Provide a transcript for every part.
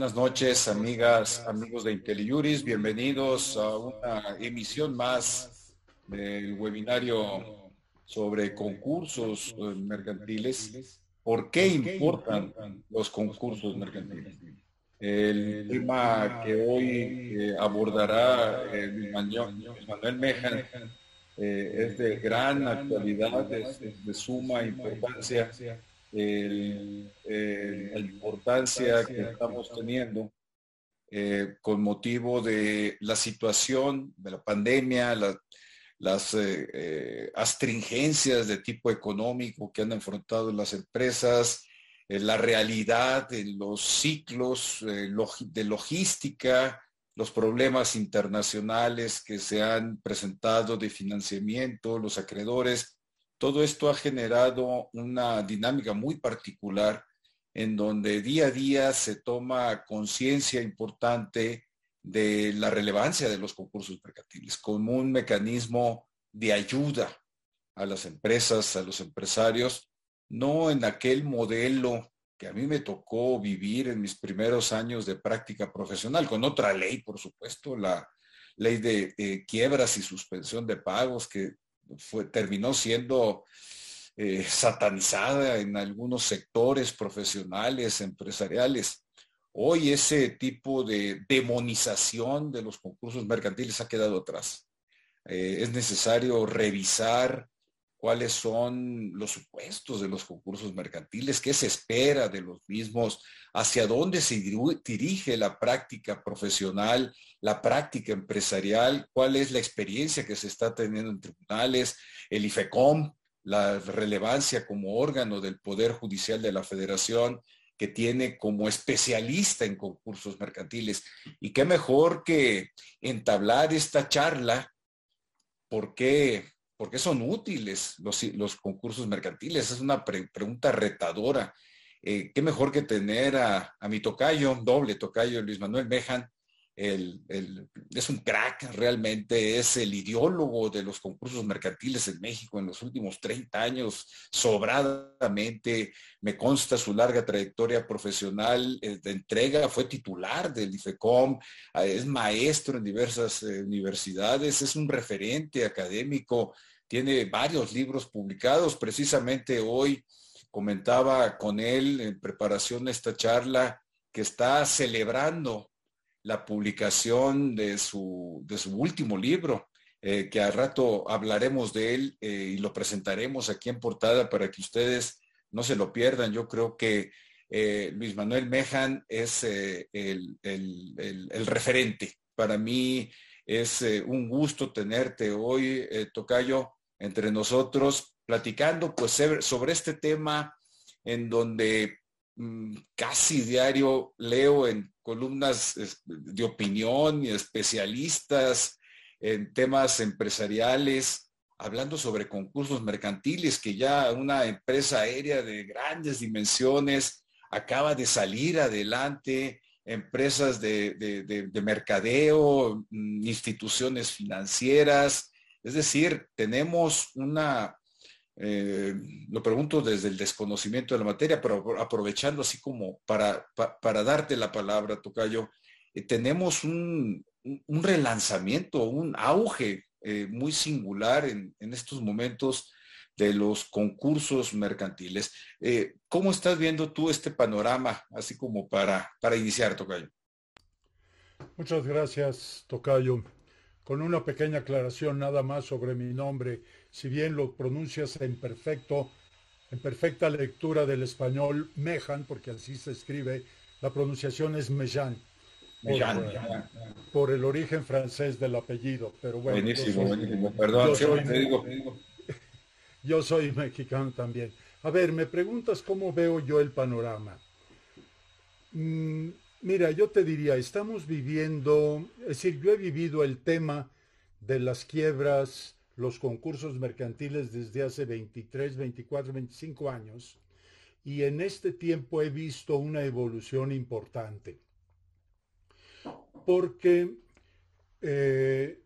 Buenas noches, amigas, amigos de IntelliJuris. Bienvenidos a una emisión más del webinario sobre concursos eh, mercantiles. ¿Por qué importan los concursos mercantiles? El tema que hoy eh, abordará el Manuel Mejan eh, es de gran actualidad, es de suma importancia la importancia que estamos teniendo eh, con motivo de la situación de la pandemia, las eh, eh, astringencias de tipo económico que han enfrentado las empresas, la realidad en los ciclos de logística, los problemas internacionales que se han presentado de financiamiento, los acreedores, todo esto ha generado una dinámica muy particular en donde día a día se toma conciencia importante de la relevancia de los concursos mercantiles como un mecanismo de ayuda a las empresas, a los empresarios, no en aquel modelo que a mí me tocó vivir en mis primeros años de práctica profesional, con otra ley, por supuesto, la ley de quiebras y suspensión de pagos que fue, terminó siendo eh, satanizada en algunos sectores profesionales, empresariales. Hoy ese tipo de demonización de los concursos mercantiles ha quedado atrás. Eh, es necesario revisar cuáles son los supuestos de los concursos mercantiles, qué se espera de los mismos, hacia dónde se dirige la práctica profesional, la práctica empresarial, cuál es la experiencia que se está teniendo en tribunales, el IFECOM, la relevancia como órgano del Poder Judicial de la Federación, que tiene como especialista en concursos mercantiles. Y qué mejor que entablar esta charla, porque ¿Por qué son útiles los, concursos mercantiles? Es una pregunta retadora. Eh, ¿Qué mejor que tener a, mi tocayo, doble tocayo, Luis Manuel Mejan? Es un crack, realmente es el ideólogo de los concursos mercantiles en México en los últimos 30 años, sobradamente, me consta su larga trayectoria profesional eh, de entrega, fue titular del IFECOM, eh, es maestro en diversas universidades, es un referente académico tiene varios libros publicados. Precisamente hoy comentaba con él en preparación de esta charla que está celebrando la publicación de su, de su último libro, eh, que al rato hablaremos de él eh, y lo presentaremos aquí en portada para que ustedes no se lo pierdan. Yo creo que eh, Luis Manuel Mejan es el, el, referente. Para mí es un gusto tenerte hoy, Tocayo, entre nosotros platicando pues sobre este tema en donde casi diario leo en columnas de opinión y especialistas en temas empresariales, hablando sobre concursos mercantiles, que ya una empresa aérea de grandes dimensiones acaba de salir adelante, empresas de, de mercadeo, mm, instituciones financieras, es decir, tenemos una, eh, lo pregunto desde el desconocimiento de la materia, pero aprovechando así como para, para darte la palabra, Tocayo, eh, tenemos un, relanzamiento, un auge eh, muy singular en, estos momentos de los concursos mercantiles. ¿Cómo estás viendo tú este panorama, así como para, para iniciar, Tocayo? Muchas gracias, Tocayo con una pequeña aclaración nada más sobre mi nombre. Si bien lo pronuncias en perfecto, en perfecta lectura del español, Mejan, porque así se escribe, la pronunciación es Mejan. Por, el origen francés del apellido, pero bueno. Buenísimo, buenísimo. Perdón, yo soy mexicano también. A ver, me preguntas cómo veo yo el panorama. Mm, Mira, yo te diría, estamos viviendo, es decir, yo he vivido el tema de las quiebras, los concursos mercantiles desde hace 23, 24, 25 años y en este tiempo he visto una evolución importante. Porque eh,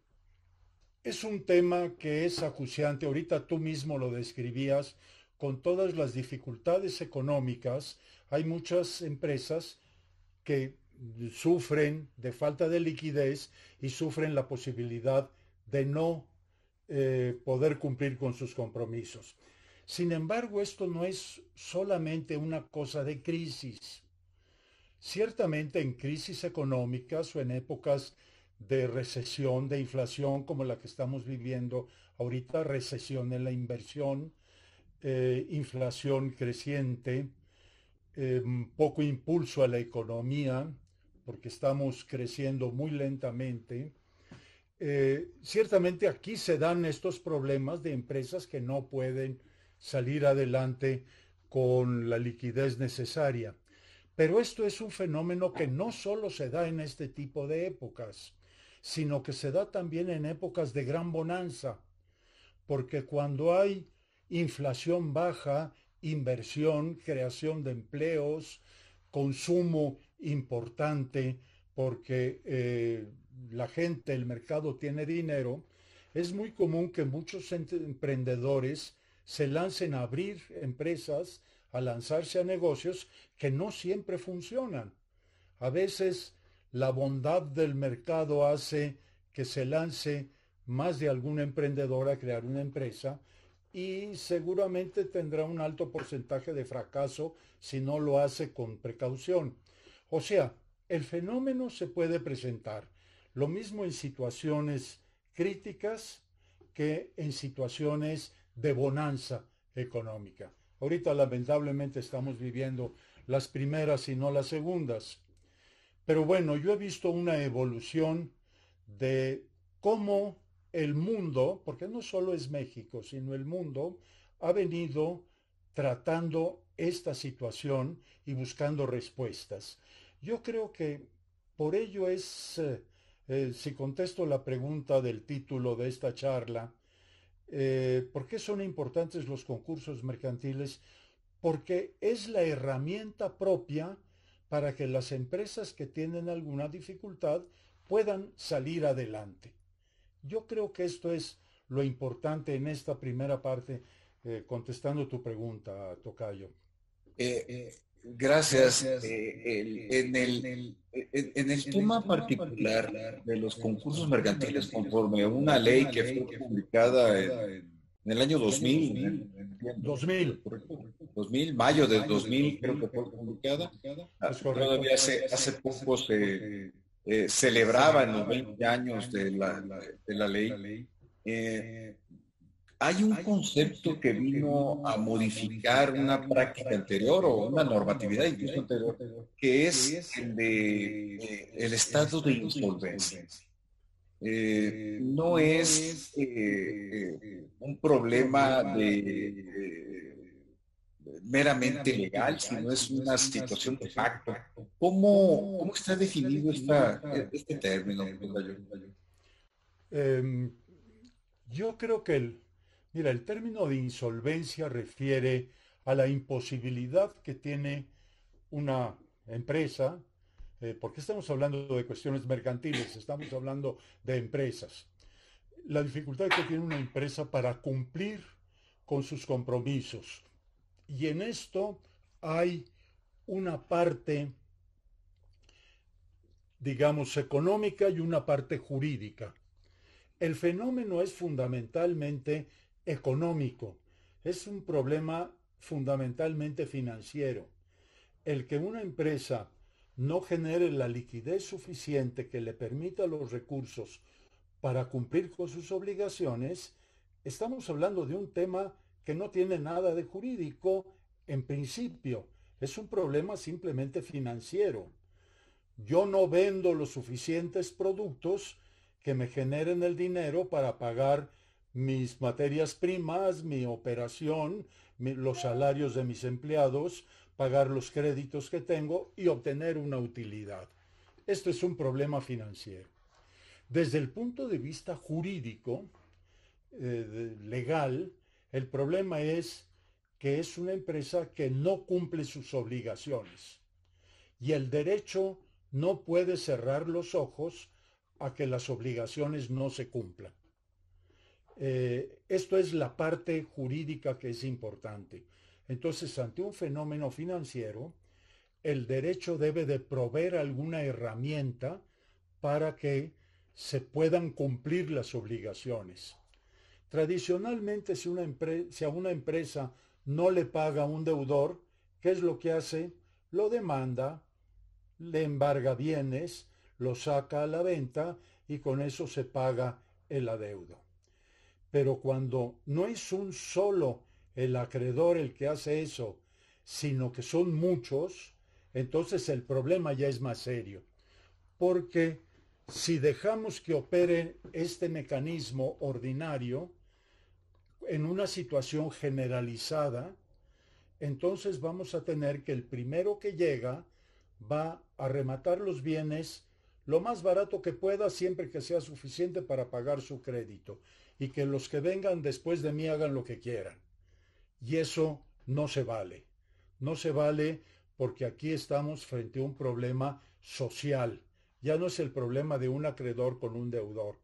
es un tema que es acuciante, ahorita tú mismo lo describías, con todas las dificultades económicas, hay muchas empresas que sufren de falta de liquidez y sufren la posibilidad de no eh, poder cumplir con sus compromisos. Sin embargo, esto no es solamente una cosa de crisis. Ciertamente en crisis económicas o en épocas de recesión, de inflación como la que estamos viviendo ahorita, recesión en la inversión, eh, inflación creciente, em, poco impulso a la economía, porque estamos creciendo muy lentamente. Eh, ciertamente aquí se dan estos problemas de empresas que no pueden salir adelante con la liquidez necesaria. Pero esto es un fenómeno que no solo se da en este tipo de épocas, sino que se da también en épocas de gran bonanza, porque cuando hay inflación baja, inversión, creación de empleos, consumo importante, porque eh, la gente, el mercado tiene dinero, es muy común que muchos emprendedores se lancen a abrir empresas, a lanzarse a negocios que no siempre funcionan. A veces la bondad del mercado hace que se lance más de algún emprendedor a crear una empresa y seguramente tendrá un alto porcentaje de fracaso si no lo hace con precaución. O sea, el fenómeno se puede presentar lo mismo en situaciones críticas que en situaciones de bonanza económica. Ahorita lamentablemente estamos viviendo las primeras y no las segundas. Pero bueno, yo he visto una evolución de cómo el mundo, porque no solo es México, sino el mundo, ha venido tratando esta situación y buscando respuestas. Yo creo que por ello es, eh, eh, si contesto la pregunta del título de esta charla, eh, ¿Por qué son importantes los concursos mercantiles? Porque es la herramienta propia para que las empresas que tienen alguna dificultad puedan salir adelante. Yo creo que esto es lo importante en esta primera parte, eh, contestando tu pregunta, Tocayo. Eh, Gracias. En, el, en, el, tema particular de los concursos mercantiles, conforme a una ley que fue publicada en, el año 2000, 2000, 2000, mayo del 2000 creo que fue publicada, todavía hace, hace poco se eh, celebraban los 20 años de la, de la ley. Eh, hay un concepto que vino a modificar una práctica anterior o una normatividad que es el de eh, el estado de insolvencia. Eh, no es un problema de, meramente legal, sino es una situación de facto. ¿Cómo, cómo está definido esta, este término? Em, yo creo que el, Mira, el término de insolvencia refiere a la imposibilidad que tiene una empresa, eh, porque estamos hablando de cuestiones mercantiles, estamos hablando de empresas. La dificultad que tiene una empresa para cumplir con sus compromisos. Y en esto hay una parte, digamos, económica y una parte jurídica. El fenómeno es fundamentalmente económico, es un problema fundamentalmente financiero. El que una empresa no genere la liquidez suficiente que le permita los recursos para cumplir con sus obligaciones, estamos hablando de un tema que no tiene nada de jurídico en principio, es un problema simplemente financiero. Yo no vendo los suficientes productos que me generen el dinero para pagar mis materias primas, mi operación, los salarios de mis empleados, pagar los créditos que tengo y obtener una utilidad. Esto es un problema financiero. Desde el punto de vista jurídico, eh, legal, el problema es que es una empresa que no cumple sus obligaciones y el derecho no puede cerrar los ojos a que las obligaciones no se cumplan. Eh, esto es la parte jurídica que es importante. Entonces, ante un fenómeno financiero, el derecho debe de proveer alguna herramienta para que se puedan cumplir las obligaciones. Tradicionalmente, si, a una empresa no le paga un deudor, ¿qué es lo que hace? Lo demanda, le embarga bienes, lo saca a la venta y con eso se paga el adeudo. Pero cuando no es un solo el acreedor el que hace eso, sino que son muchos, entonces el problema ya es más serio. Porque si dejamos que opere este mecanismo ordinario en una situación generalizada, entonces vamos a tener que el primero que llega va a rematar los bienes lo más barato que pueda siempre que sea suficiente para pagar su crédito y que los que vengan después de mí hagan lo que quieran. Y eso no se vale. No se vale porque aquí estamos frente a un problema social. Ya no es el problema de un acreedor con un deudor.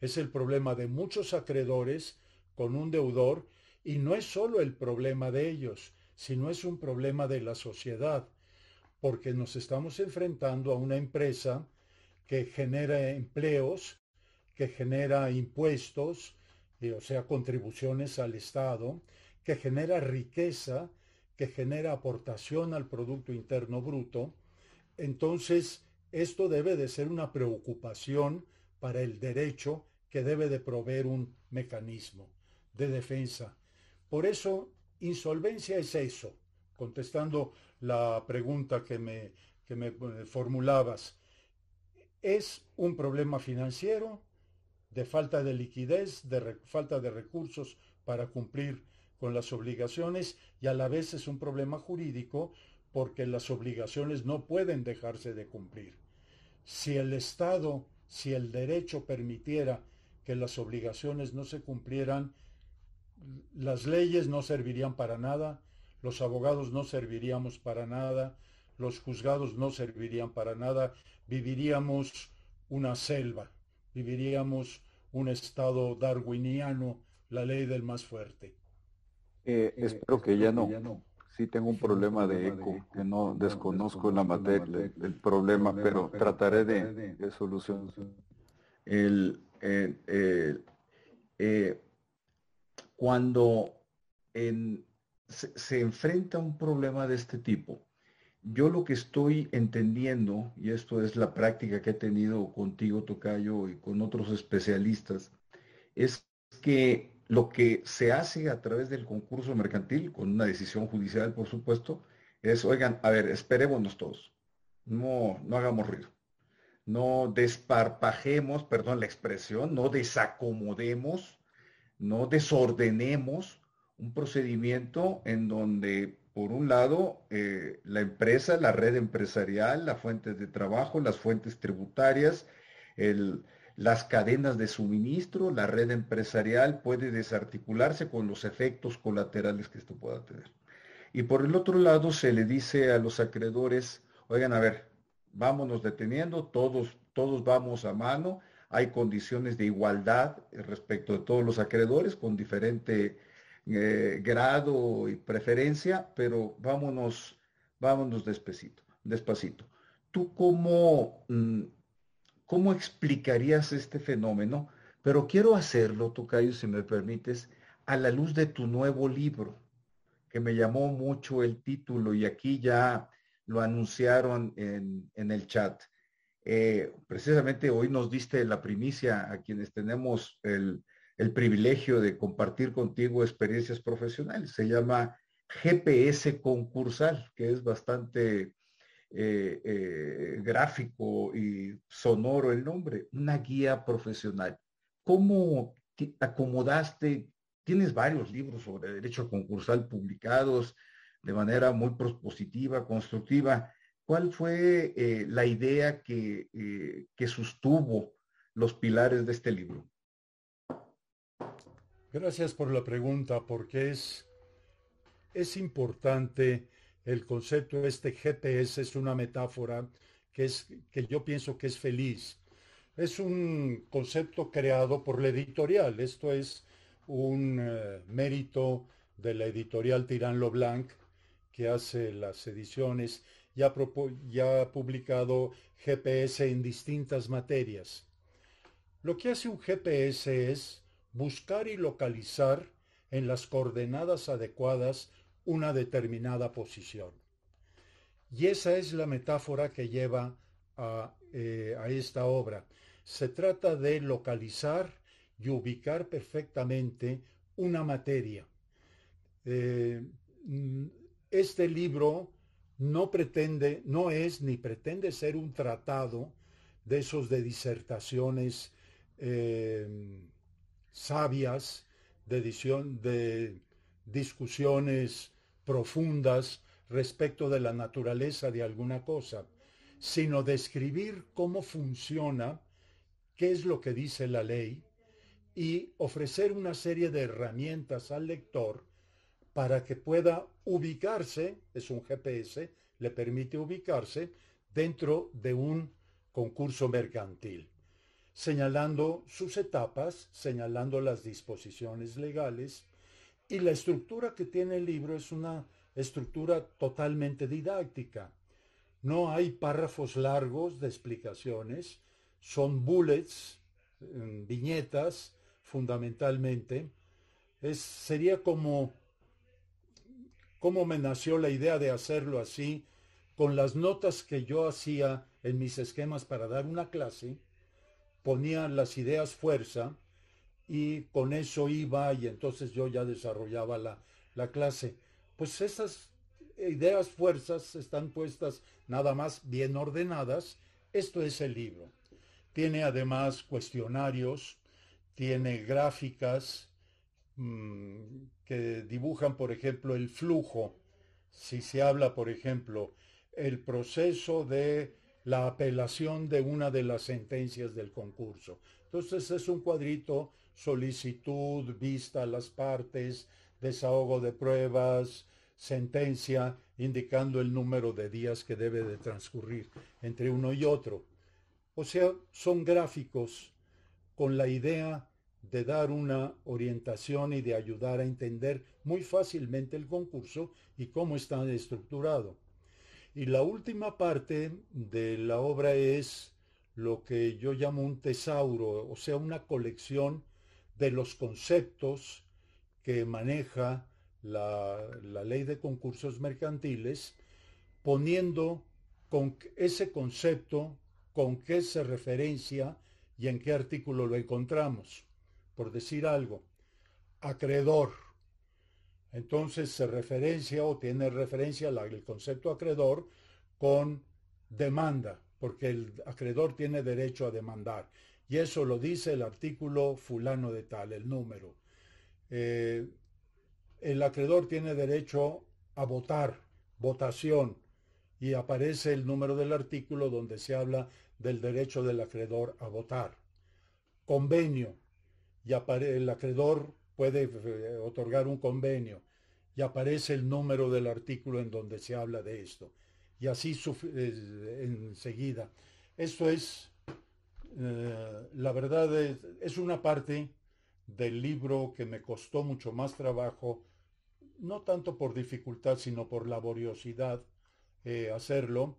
Es el problema de muchos acreedores con un deudor y no es solo el problema de ellos, sino es un problema de la sociedad, porque nos estamos enfrentando a una empresa que genera empleos, que genera impuestos, eh, o sea, contribuciones al Estado, que genera riqueza, que genera aportación al Producto Interno Bruto. Entonces, esto debe de ser una preocupación para el derecho que debe de proveer un mecanismo de defensa. Por eso, insolvencia es eso, contestando la pregunta que me, que me eh, formulabas. Es un problema financiero, de falta de liquidez, de falta de recursos para cumplir con las obligaciones y a la vez es un problema jurídico porque las obligaciones no pueden dejarse de cumplir. Si el Estado, si el derecho permitiera que las obligaciones no se cumplieran, las leyes no servirían para nada, los abogados no serviríamos para nada, los juzgados no servirían para nada, viviríamos una selva, viviríamos un estado darwiniano, la ley del más fuerte. Eh, eh, espero que ya no. Sí tengo un problema de eco, que no desconozco la materia, el problema, pero trataré de, solucionar. El, eh, cuando se, enfrenta un problema de este tipo, yo lo que estoy entendiendo, y esto es la práctica que he tenido contigo, Tocayo, y con otros especialistas, es que lo que se hace a través del concurso mercantil, con una decisión judicial, por supuesto, es, oigan, a ver, esperémonos todos, no, no hagamos ruido, no desparpajemos, perdón la expresión, no desacomodemos, no desordenemos un procedimiento en donde por un lado, eh, la empresa, la red empresarial, las fuentes de trabajo, las fuentes tributarias, las cadenas de suministro, la red empresarial puede desarticularse con los efectos colaterales que esto pueda tener. Y por el otro lado, se le dice a los acreedores, oigan, a ver, vámonos deteniendo, todos, todos vamos a mano, hay condiciones de igualdad respecto de todos los acreedores con diferente eh, grado y preferencia, pero vámonos, vámonos despacito, despacito. ¿Tú cómo, mm, cómo explicarías este fenómeno? Pero quiero hacerlo, Tocayo, si me permites, a la luz de tu nuevo libro, que me llamó mucho el título y aquí ya lo anunciaron en, el chat. Eh, precisamente hoy nos diste la primicia a quienes tenemos el, el privilegio de compartir contigo experiencias profesionales. Se llama GPS concursal, que es bastante eh, eh, gráfico y sonoro el nombre, una guía profesional. ¿Cómo acomodaste? Tienes varios libros sobre derecho concursal publicados de manera muy propositiva, constructiva. ¿Cuál fue eh, la idea que, que sostuvo los pilares de este libro? Gracias por la pregunta, porque es, es importante el concepto este GPS, es una metáfora que, es, que yo pienso que es feliz. Es un concepto creado por la editorial, esto es un eh, mérito de la editorial Tirán Blanc que hace las ediciones ya, ha publicado GPS en distintas materias. Lo que hace un GPS es buscar y localizar en las coordenadas adecuadas una determinada posición. Y esa es la metáfora que lleva a, eh, esta obra. Se trata de localizar y ubicar perfectamente una materia. Eh, este libro no pretende, no es ni pretende ser un tratado de esos de disertaciones eh, sabias, de, de discusiones profundas respecto de la naturaleza de alguna cosa, sino describir cómo funciona, qué es lo que dice la ley, y ofrecer una serie de herramientas al lector para que pueda ubicarse, es un GPS, le permite ubicarse dentro de un concurso mercantil, señalando sus etapas, señalando las disposiciones legales, y la estructura que tiene el libro es una estructura totalmente didáctica. No hay párrafos largos de explicaciones, son bullets, mm, viñetas, fundamentalmente. Es, sería como cómo me nació la idea de hacerlo así, con las notas que yo hacía en mis esquemas para dar una clase, ponía las ideas fuerza y con eso iba y entonces yo ya desarrollaba la, la clase. Pues esas ideas fuerzas están puestas nada más bien ordenadas. Esto es el libro. Tiene además cuestionarios, tiene gráficas, que dibujan, por ejemplo, el flujo, si se habla, por ejemplo, el proceso de la apelación de una de las sentencias del concurso. Entonces es un cuadrito, solicitud, vista a las partes, desahogo de pruebas, sentencia, indicando el número de días que debe de transcurrir entre uno y otro. O sea, son gráficos con la idea de dar una orientación y de ayudar a entender muy fácilmente el concurso y cómo está estructurado. Y la última parte de la obra es lo que yo llamo un tesauro, o sea, una colección de los conceptos que maneja la, la ley de concursos mercantiles, poniendo con ese concepto con qué se referencia y en qué artículo lo encontramos por decir algo, acreedor. Entonces se referencia o tiene referencia el concepto acreedor con demanda, porque el acreedor tiene derecho a demandar. Y eso lo dice el artículo fulano de tal, el número. Eh, el acreedor tiene derecho a votar, votación, y aparece el número del artículo donde se habla del derecho del acreedor a votar. Convenio, y el acreedor puede eh, otorgar un convenio y aparece el número del artículo en donde se habla de esto. Y así enseguida. Esto es, eh, la verdad, es, una parte del libro que me costó mucho más trabajo, no tanto por dificultad, sino por laboriosidad eh, hacerlo,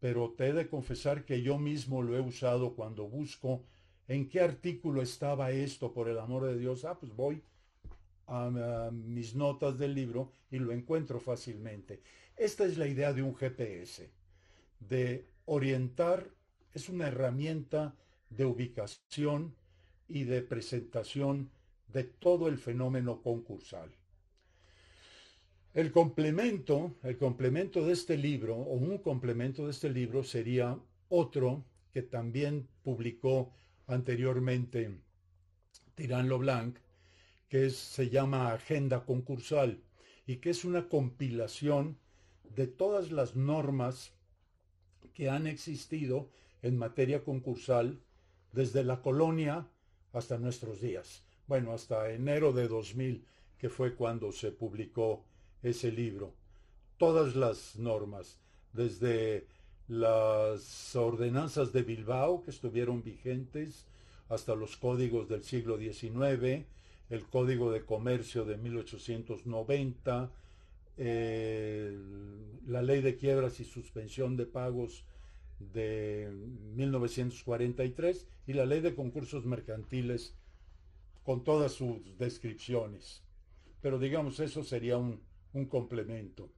pero te he de confesar que yo mismo lo he usado cuando busco ¿En qué artículo estaba esto, por el amor de Dios? Ah, pues voy a, mis notas del libro y lo encuentro fácilmente. Esta es la idea de un GPS, de orientar, es una herramienta de ubicación y de presentación de todo el fenómeno concursal. El complemento, el complemento de este libro, o un complemento de este libro, sería otro que también publicó anteriormente Tirán Blanc, que se llama Agenda Concursal y que es una compilación de todas las normas que han existido en materia concursal desde la colonia hasta nuestros días. Bueno, hasta enero de 2000, que fue cuando se publicó ese libro. Todas las normas, desde las ordenanzas de Bilbao que estuvieron vigentes hasta los códigos del siglo XIX, el Código de Comercio de 1890, la ley de quiebras y suspensión de pagos de 1943 y la ley de concursos mercantiles con todas sus descripciones. Pero digamos, eso sería un, complemento.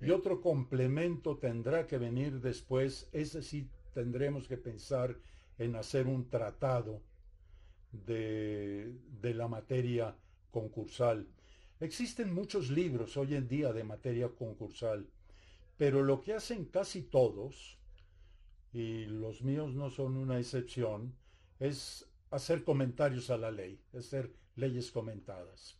Y otro complemento tendrá que venir después, ese sí tendremos que pensar en hacer un tratado de, de la materia concursal. Existen muchos libros hoy en día de materia concursal, pero lo que hacen casi todos, y los míos no son una excepción, es hacer comentarios a la ley, hacer leyes comentadas.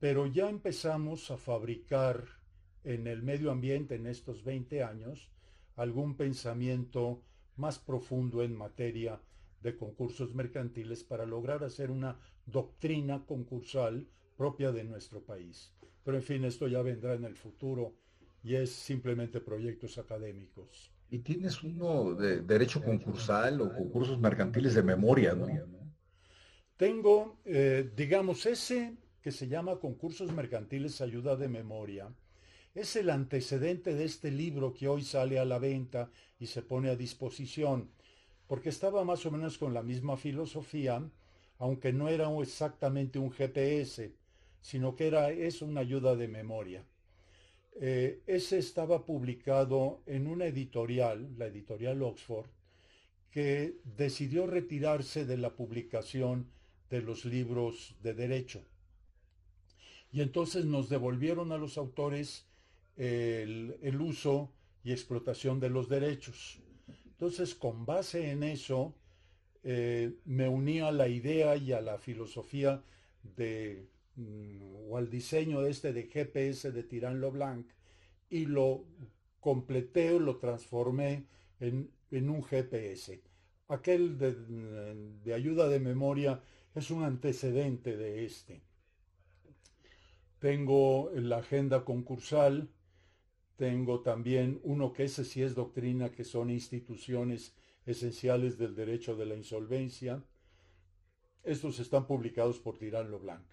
Pero ya empezamos a fabricar en el medio ambiente en estos 20 años algún pensamiento más profundo en materia de concursos mercantiles para lograr hacer una doctrina concursal propia de nuestro país. Pero en fin, esto ya vendrá en el futuro y es simplemente proyectos académicos. Y tienes uno de derecho concursal o concursos mercantiles de memoria, ¿no? Tengo, eh, digamos, ese que se llama Concursos Mercantiles Ayuda de Memoria. Es el antecedente de este libro que hoy sale a la venta y se pone a disposición, porque estaba más o menos con la misma filosofía, aunque no era exactamente un GPS, sino que era, es una ayuda de memoria. Eh, ese estaba publicado en una editorial, la editorial Oxford, que decidió retirarse de la publicación de los libros de derecho. Y entonces nos devolvieron a los autores el, uso y explotación de los derechos. Entonces, con base en eso, eh, me uní a la idea y a la filosofía de Mm, o al diseño este de GPS de Tirán Leblanc y lo completé o lo transformé en, un GPS. Aquel de, de, ayuda de memoria es un antecedente de este. Tengo la agenda concursal, tengo también uno que ese sí es doctrina, que son instituciones esenciales del derecho de la insolvencia. Estos están publicados por Tirán Leblanc.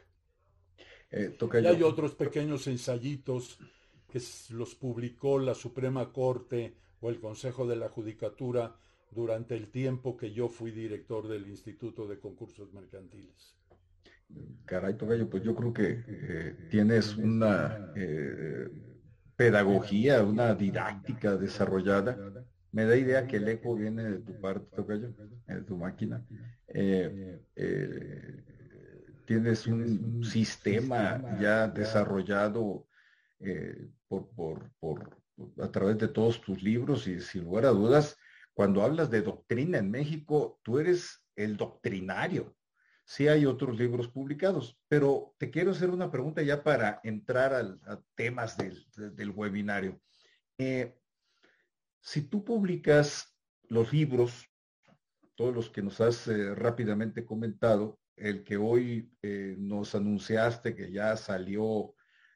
Eh, y hay otros pequeños ensayitos que los publicó la Suprema Corte o el Consejo de la Judicatura durante el tiempo que yo fui director del Instituto de Concursos Mercantiles. Caray, Tocayo, pues yo creo que eh, tienes una eh, pedagogía, una didáctica desarrollada. Me da idea que el eco viene de tu parte, Tocayo, de tu máquina tienes un sistema ya desarrollado eh, por, a través de todos tus libros y sin lugar a dudas, cuando hablas de doctrina en México, tú eres el doctrinario. Sí hay otros libros publicados, pero te quiero hacer una pregunta ya para entrar a temas del, webinario. Eh, si tú publicas los libros, todos los que nos has eh, rápidamente comentado, el que hoy eh, nos anunciaste que ya salió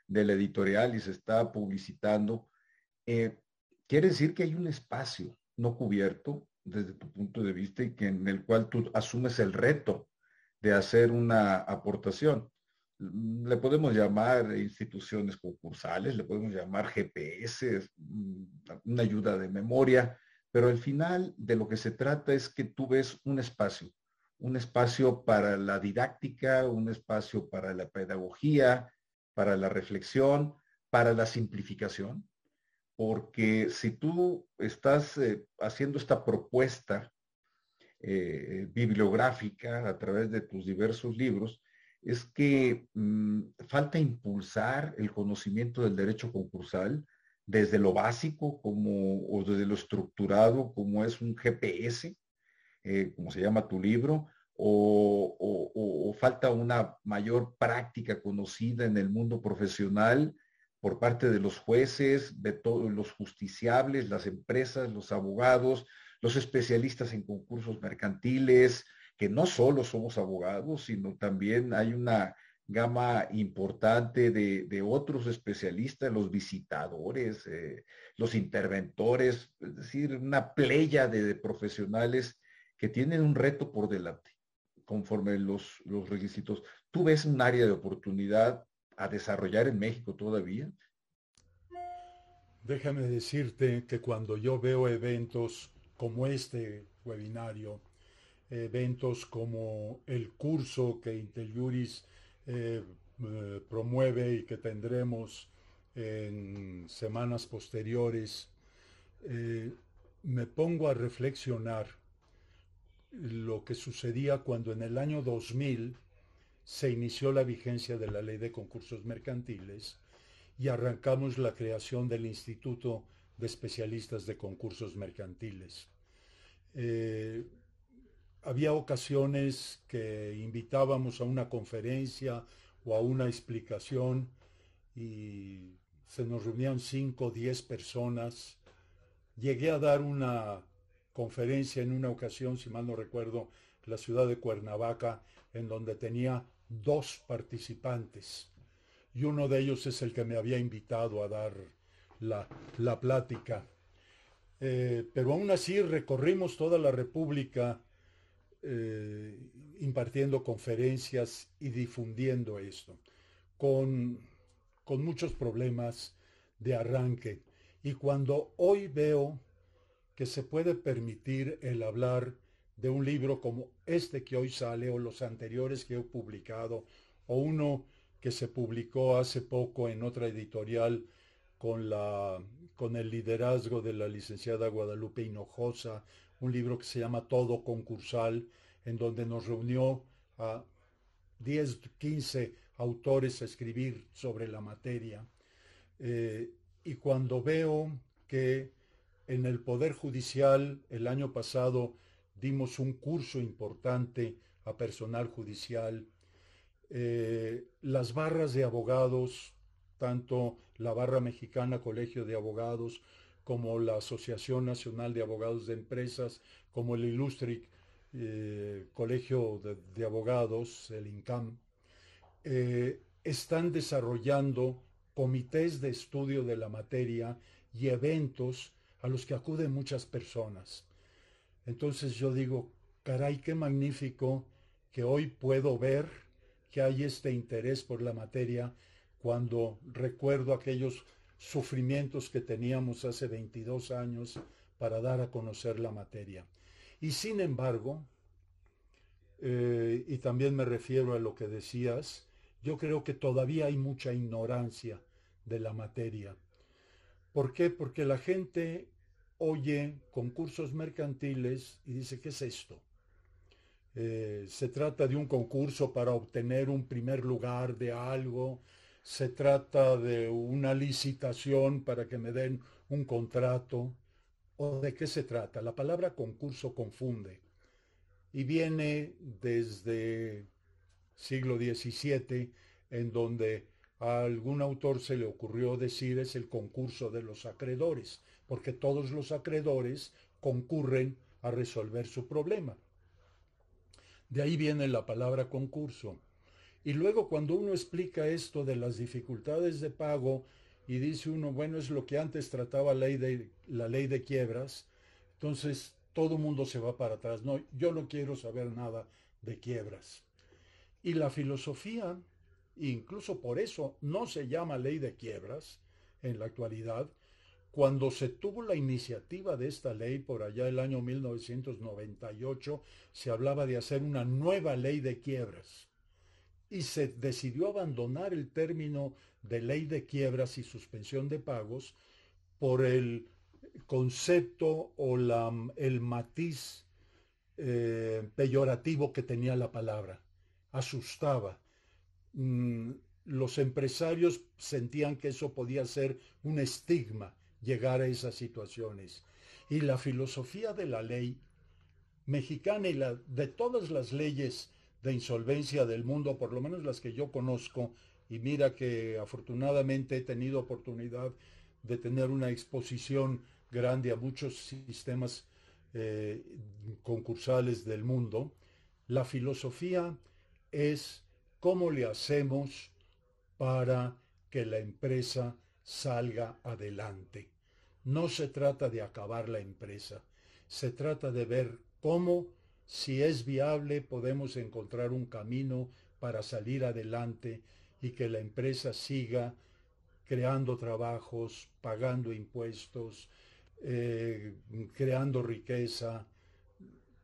del editorial y se está publicitando, quiere decir que hay un espacio no cubierto desde tu punto de vista y que en el cual tú asumes el reto de hacer una aportación. Mm, le podemos llamar instituciones concursales, le podemos llamar GPS, mm, una ayuda de memoria, pero al final de lo que se trata es que tú ves un espacio un espacio para la didáctica, un espacio para la pedagogía, para la reflexión, para la simplificación, porque si tú estás eh, haciendo esta propuesta eh, bibliográfica a través de tus diversos libros, es que mm, falta impulsar el conocimiento del derecho concursal desde lo básico como, o desde lo estructurado como es un GPS, eh, como se llama tu libro, o, falta una mayor práctica conocida en el mundo profesional por parte de los jueces, de todos los justiciables, las empresas, los abogados, los especialistas en concursos mercantiles, que no solo somos abogados, sino también hay una gama importante de, otros especialistas, los visitadores, eh, los interventores, es decir, una playa de profesionales que tienen un reto por delante conforme los, los requisitos. Tú ves un área de oportunidad a desarrollar en México todavía? Déjame decirte que cuando yo veo eventos como este webinario, eventos como el curso que Interjuris eh, eh, promueve y que tendremos en semanas posteriores, eh, me pongo a reflexionar lo que sucedía cuando en el año 2000 se inició la vigencia de la ley de concursos mercantiles y arrancamos la creación del Instituto de Especialistas de Concursos Mercantiles. Eh, había ocasiones que invitábamos a una conferencia o a una explicación y se nos reunían 5 o 10 personas. Llegué a dar una conferencia en una ocasión, si mal no recuerdo, la ciudad de Cuernavaca, en donde tenía dos participantes. Y uno de ellos es el que me había invitado a dar la, la plática. Eh, pero aún así recorrimos toda la República eh, impartiendo conferencias y difundiendo esto, con, con muchos problemas de arranque. Y cuando hoy veo que se puede permitir el hablar de un libro como este que hoy sale o los anteriores que he publicado o uno que se publicó hace poco en otra editorial con, la, con el liderazgo de la licenciada Guadalupe Hinojosa, un libro que se llama Todo Concursal, en donde nos reunió a 10, 15 autores a escribir sobre la materia. Eh, y cuando veo que en el Poder Judicial el año pasado dimos un curso importante a personal judicial, eh, las barras de abogados, tanto la barra mexicana Colegio de Abogados como la Asociación Nacional de Abogados de Empresas, como el Ilustre eh, Colegio de, Abogados, el INCAM, eh, están desarrollando comités de estudio de la materia y eventos a los que acuden muchas personas. Entonces yo digo, caray, qué magnífico que hoy puedo ver que hay este interés por la materia cuando recuerdo aquellos sufrimientos que teníamos hace 22 años para dar a conocer la materia. Y sin embargo, eh, y también me refiero a lo que decías, yo creo que todavía hay mucha ignorancia de la materia. ¿Por qué? Porque la gente oye concursos mercantiles y dice, ¿qué es esto? Eh, se trata de un concurso para obtener un primer lugar de algo, se trata de una licitación para que me den un contrato, ¿O de qué se trata? La palabra concurso confunde y viene desde siglo XVII, en donde a algún autor se le ocurrió decir es el concurso de los acreedores, porque todos los acreedores concurren a resolver su problema. De ahí viene la palabra concurso. Y luego cuando uno explica esto de las dificultades de pago, y dice uno, bueno, es lo que antes trataba la ley de, la ley de quiebras, entonces todo mundo se va para atrás. No, yo no quiero saber nada de quiebras. Y la filosofía, incluso por eso no se llama ley de quiebras en la actualidad, cuando se tuvo la iniciativa de esta ley por allá el año 1998, se hablaba de hacer una nueva ley de quiebras y se decidió abandonar el término de ley de quiebras y suspensión de pagos por el concepto o el matiz eh, peyorativo que tenía la palabra. Asustaba. Mm, los empresarios sentían que eso podía ser un estigma, llegar a esas situaciones. Y la filosofía de la ley mexicana y la, de todas las leyes de insolvencia del mundo, por lo menos las que yo conozco, y mira que afortunadamente he tenido oportunidad de tener una exposición grande a muchos sistemas eh, concursales del mundo, la filosofía es cómo le hacemos para que la empresa salga adelante. No se trata de acabar la empresa, se trata de ver cómo si es viable, podemos encontrar un camino para salir adelante y que la empresa siga creando trabajos, pagando impuestos, eh, creando riqueza,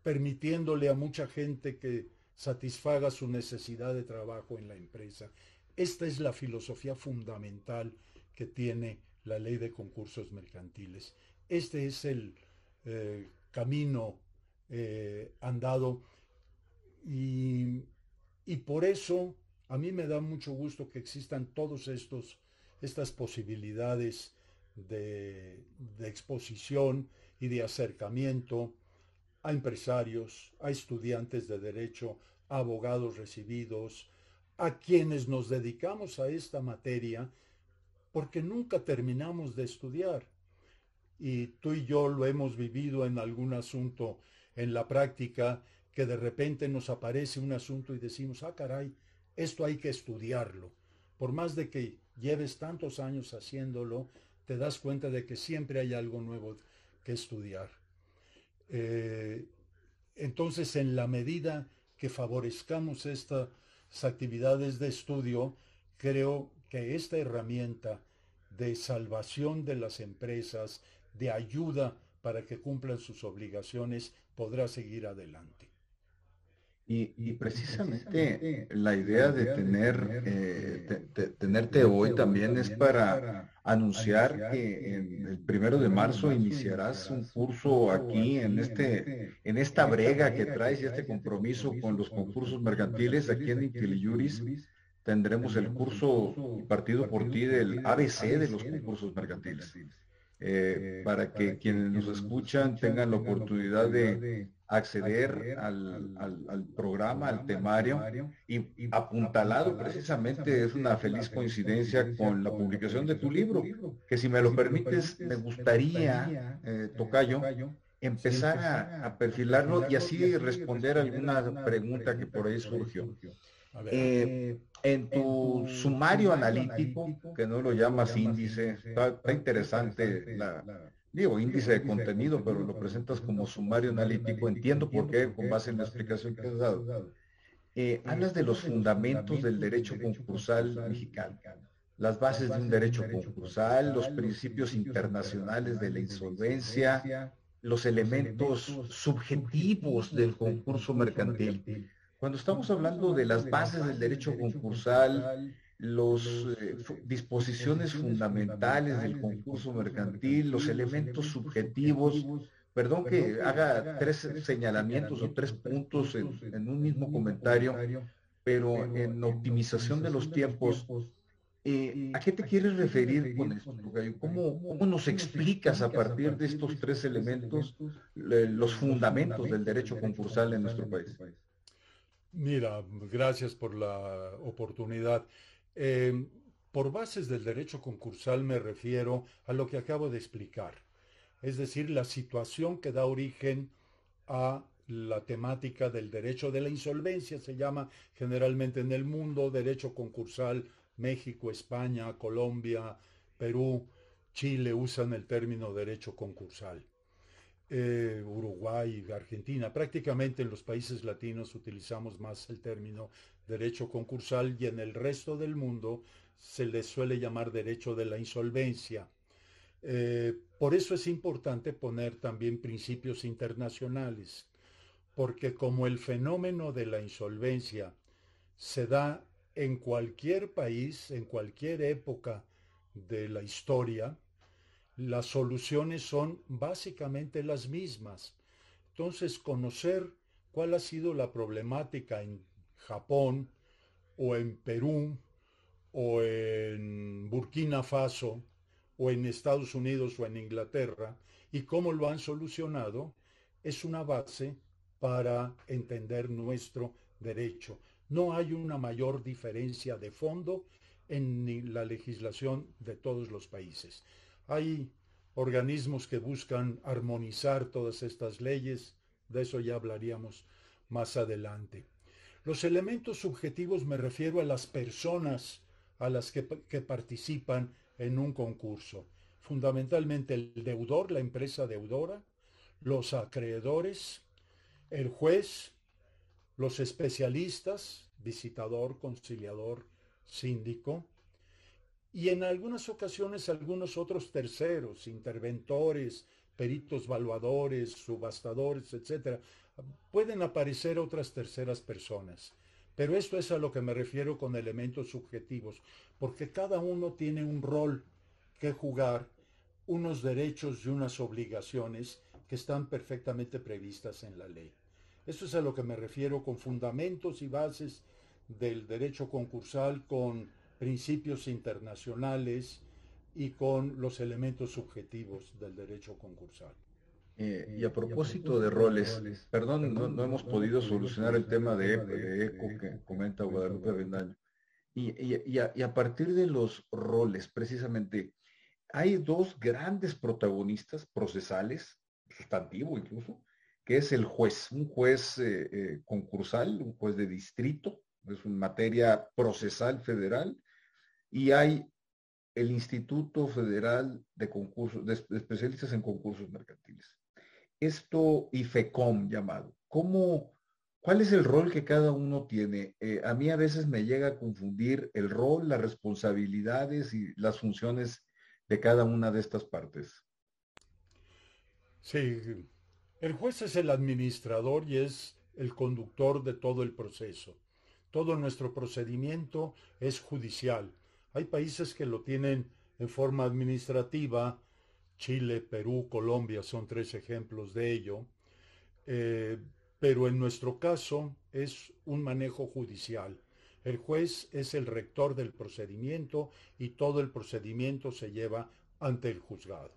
permitiéndole a mucha gente que satisfaga su necesidad de trabajo en la empresa. Esta es la filosofía fundamental que tiene la ley de concursos mercantiles. Este es el eh, camino eh, andado y, por eso a mí me da mucho gusto que existan estos estas posibilidades de, de exposición y de acercamiento a empresarios, a estudiantes de derecho, a abogados recibidos, a quienes nos dedicamos a esta materia, porque nunca terminamos de estudiar. Y tú y yo lo hemos vivido en algún asunto en la práctica, que de repente nos aparece un asunto y decimos, ah, caray, esto hay que estudiarlo. Por más de que lleves tantos años haciéndolo, te das cuenta de que siempre hay algo nuevo que estudiar. Eh, entonces, en la medida que favorezcamos estas actividades de estudio, creo que esta herramienta de salvación de las empresas, de ayuda para que cumplan sus obligaciones, podrá seguir adelante. Y, precisamente la idea de tener eh, tenerte hoy también es para anunciar que en el primero de marzo iniciarás un curso aquí en este en esta brega que traes y este compromiso con los concursos mercantiles aquí en Inteliuris tendremos el curso impartido por ti del ABC de los concursos mercantiles. Eh, para que quienes nos escuchan tengan la oportunidad de acceder al, programa, al temario, y apuntalado precisamente es una feliz coincidencia con la publicación de tu libro, que si me lo permites, me gustaría, eh, Tocayo, empezar a, perfilarlo y así responder alguna pregunta que por ahí surgió. Eh, en tu sumario analítico, que no lo llamas índice, está, interesante la, digo, índice de contenido, pero lo presentas como sumario analítico, entiendo por qué, con base en la explicación que has dado. Eh, hablas de los fundamentos del derecho concursal mexicano, las bases de un derecho concursal, los principios internacionales de la insolvencia, los elementos subjetivos del concurso mercantil. Cuando estamos hablando de las bases del derecho concursal, las eh, disposiciones fundamentales del concurso mercantil, los elementos subjetivos, perdón que haga tres señalamientos o tres puntos en, un mismo comentario, pero en optimización de los tiempos, eh, ¿a qué te quieres referir con esto? ¿Cómo, ¿Cómo nos explicas a partir de estos tres elementos los fundamentos del derecho concursal en nuestro país? Mira, gracias por la oportunidad. Em, por bases del derecho concursal me refiero a lo que acabo de explicar, es decir, la situación que da origen a la temática del derecho de la insolvencia, se llama generalmente en el mundo derecho concursal, México, España, Colombia, Perú, Chile usan el término derecho concursal. Eh, Uruguay, Argentina, prácticamente en los países latinos utilizamos más el término derecho concursal y en el resto del mundo se le suele llamar derecho de la insolvencia. Eh, por eso es importante poner también principios internacionales, porque como el fenómeno de la insolvencia se da en cualquier país, en cualquier época de la historia, las soluciones son básicamente las mismas. Entonces, conocer cuál ha sido la problemática en Japón o en Perú o en Burkina Faso o en Estados Unidos o en Inglaterra y cómo lo han solucionado, es una base para entender nuestro derecho. No hay una mayor diferencia de fondo en la legislación de todos los países. Hay organismos que buscan armonizar todas estas leyes, de eso ya hablaríamos más adelante. Los elementos subjetivos me refiero a las personas a las que, que, participan en un concurso. Fundamentalmente el deudor, la empresa deudora, los acreedores, el juez, los especialistas, visitador, conciliador, síndico, y en algunas ocasiones algunos otros terceros, interventores, peritos valuadores, subastadores, etcétera. Pueden aparecer otras terceras personas. Pero esto es a lo que me refiero con elementos subjetivos, porque cada uno tiene un rol que jugar, unos derechos y unas obligaciones que están perfectamente previstas en la ley. Eso es a lo que me refiero con fundamentos y bases del derecho concursal, con principios internacionales y con los elementos subjetivos del derecho concursal. Eh, y, a propósito de roles, perdón, no, hemos podido solucionar el tema de ECO que comenta Guadalupe Bendaño. Y, a, partir de los roles, precisamente, hay dos grandes protagonistas procesales, sustantivo incluso, que es el juez, un juez eh, eh, concursal, un juez de distrito, es una materia procesal federal, y hay el Instituto Federal de Concursos, de, Especialistas en Concursos Mercantiles. Esto IFECOM llamado, ¿cómo, ¿cuál es el rol que cada uno tiene? Eh, a mí a veces me llega a confundir el rol, las responsabilidades y las funciones de cada una de estas partes. Sí, el juez es el administrador y es el conductor de todo el proceso. Todo nuestro procedimiento es judicial hay países que lo tienen en forma administrativa, Chile, Perú, Colombia son tres ejemplos de ello, eh, pero en nuestro caso es un manejo judicial. El juez es el rector del procedimiento y todo el procedimiento se lleva ante el juzgado.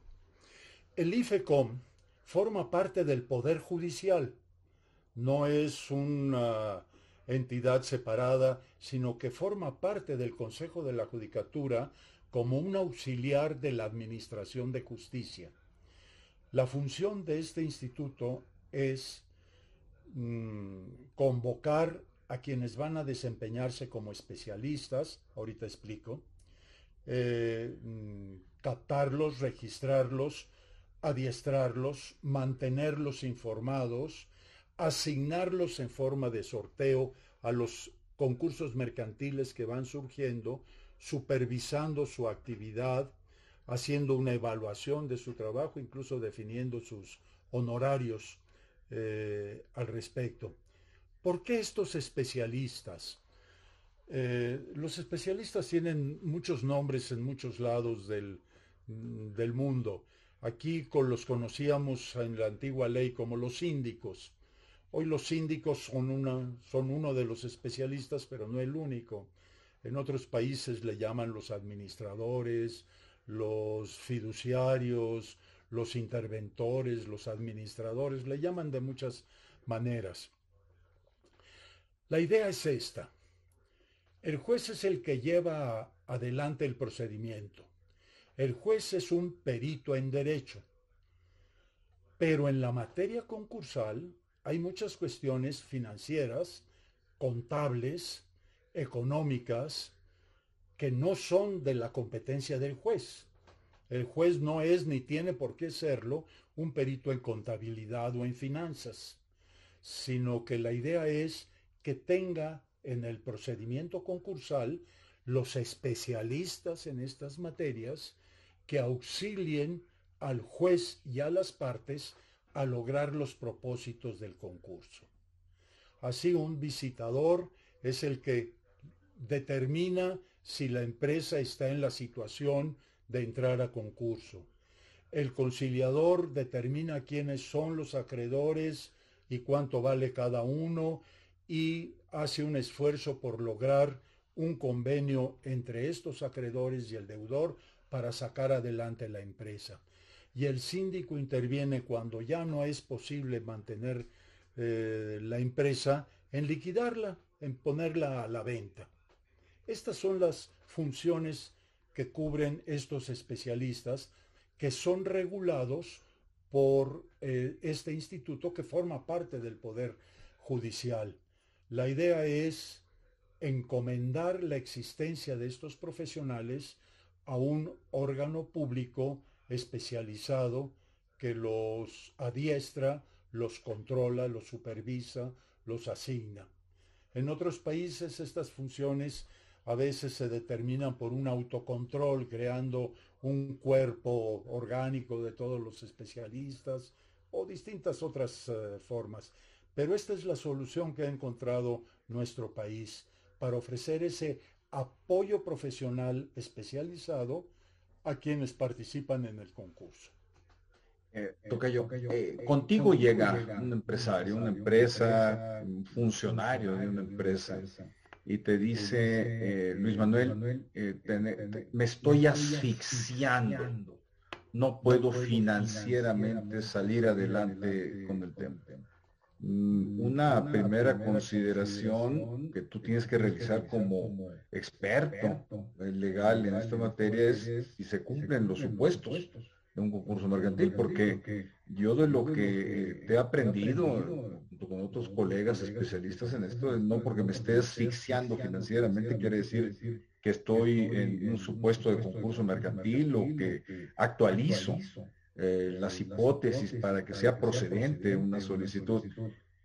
El IFECOM forma parte del Poder Judicial, no es una entidad separada, sino que forma parte del Consejo de la Judicatura como un auxiliar de la Administración de Justicia. La función de este instituto es mm, convocar a quienes van a desempeñarse como especialistas, ahorita explico, eh, mm, captarlos, registrarlos, adiestrarlos, mantenerlos informados, asignarlos en forma de sorteo a los concursos mercantiles que van surgiendo, supervisando su actividad, haciendo una evaluación de su trabajo, incluso definiendo sus honorarios eh, al respecto. ¿Por qué estos especialistas? Eh, los especialistas tienen muchos nombres en muchos lados del, del mundo. Aquí los conocíamos en la antigua ley como los síndicos. Hoy los síndicos son, una, son uno de los especialistas, pero no el único. En otros países le llaman los administradores, los fiduciarios, los interventores, los administradores, le llaman de muchas maneras. La idea es esta. El juez es el que lleva adelante el procedimiento. El juez es un perito en derecho. Pero en la materia concursal, hay muchas cuestiones financieras, contables, económicas, que no son de la competencia del juez. El juez no es ni tiene por qué serlo un perito en contabilidad o en finanzas, sino que la idea es que tenga en el procedimiento concursal los especialistas en estas materias que auxilien al juez y a las partes a lograr los propósitos del concurso. Así un visitador es el que determina si la empresa está en la situación de entrar a concurso. El conciliador determina quiénes son los acreedores y cuánto vale cada uno y hace un esfuerzo por lograr un convenio entre estos acreedores y el deudor para sacar adelante la empresa y el síndico interviene cuando ya no es posible mantener eh, la empresa en liquidarla, en ponerla a la venta. Estas son las funciones que cubren estos especialistas que son regulados por eh, este instituto que forma parte del Poder Judicial. La idea es encomendar la existencia de estos profesionales a un órgano público especializado que los adiestra, los controla, los supervisa, los asigna. En otros países estas funciones a veces se determinan por un autocontrol, creando un cuerpo orgánico de todos los especialistas o distintas otras eh, formas. Pero esta es la solución que ha encontrado nuestro país para ofrecer ese apoyo profesional especializado a quienes participan en el concurso. Eh, toca yo, eh, contigo llega un empresario, una empresa, un funcionario de una empresa y te dice, eh, Luis Manuel, me estoy asfixiando, no puedo financieramente salir adelante con el tema. Mm, una primera consideración que tú tienes que realizar como experto legal en esta materia es si se cumplen los supuestos de un concurso mercantil, porque yo de lo que te he aprendido junto con otros colegas especialistas en esto, no porque me esté asfixiando financieramente, quiere decir que estoy en un supuesto de concurso mercantil o que actualizo eh, las hipótesis para que sea procedente una solicitud.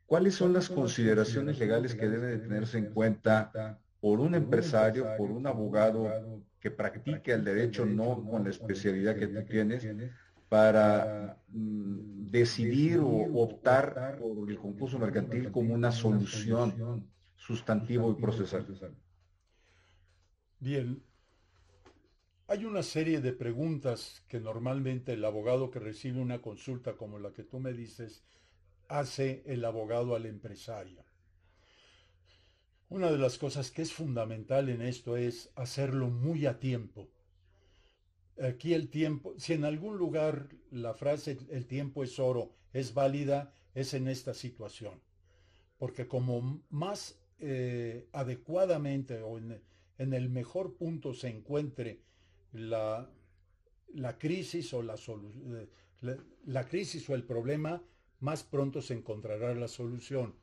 ¿Cuáles son las consideraciones legales que deben de tenerse en cuenta por un empresario, por un abogado que practique el derecho no con la especialidad que tú tienes, para mm, decidir o optar por el concurso mercantil como una solución sustantivo y procesal. Bien, hay una serie de preguntas que normalmente el abogado que recibe una consulta como la que tú me dices hace el abogado al empresario. Una de las cosas que es fundamental en esto es hacerlo muy a tiempo. Aquí el tiempo, si en algún lugar la frase el tiempo es oro es válida, es en esta situación. Porque como más eh, adecuadamente o en, el mejor punto se encuentre la, crisis o la, la, la crisis o el problema, más pronto se encontrará la solución.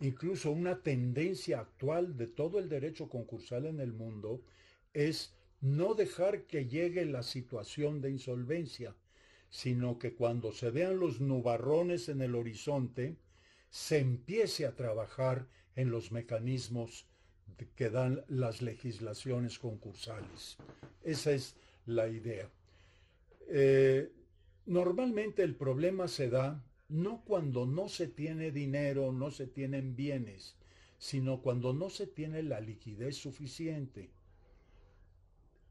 Incluso una tendencia actual de todo el derecho concursal en el mundo es no dejar que llegue la situación de insolvencia, sino que cuando se vean los nubarrones en el horizonte, se empiece a trabajar en los mecanismos que dan las legislaciones concursales. Esa es la idea. Eh, normalmente el problema se da no cuando no se tiene dinero, no se tienen bienes, sino cuando no se tiene la liquidez suficiente.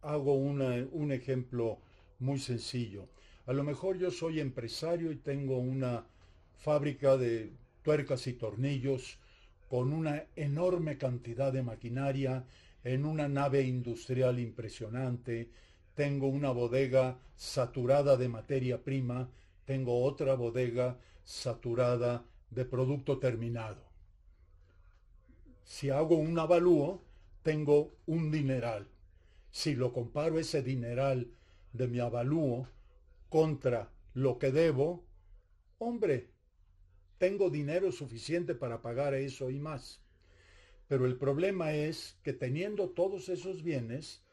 Hago un ejemplo muy sencillo. A lo mejor yo soy empresario y tengo una fábrica de tuercas y tornillos con una enorme cantidad de maquinaria en una nave industrial impresionante. Tengo una bodega saturada de materia prima tengo otra bodega saturada de producto terminado. Si hago un avalúo, tengo un dineral. Si lo comparo ese dineral de mi avalúo contra lo que debo, hombre, tengo dinero suficiente para pagar eso y más. Pero el problema es que teniendo todos esos bienes,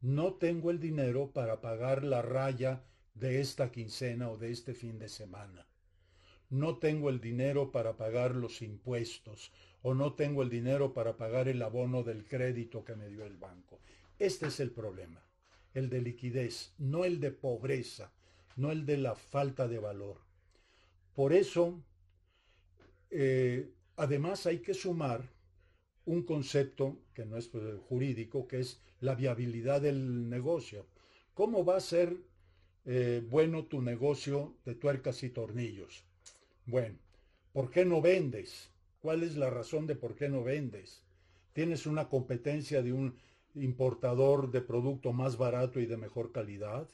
no tengo el dinero para pagar la raya de esta quincena o de este fin de semana. No tengo el dinero para pagar los impuestos o no tengo el dinero para pagar el abono del crédito que me dio el banco. Este es el problema, el de liquidez, no el de pobreza, no el de la falta de valor. Por eso, eh, además hay que sumar un concepto que no es eh, jurídico, que es la viabilidad del negocio. ¿Cómo va a ser eh, bueno tu negocio de tuercas y tornillos. Bueno, ¿por qué no vendes? ¿Cuál es la razón de por qué no vendes? ¿Tienes una competencia de un importador de producto más barato y de mejor calidad?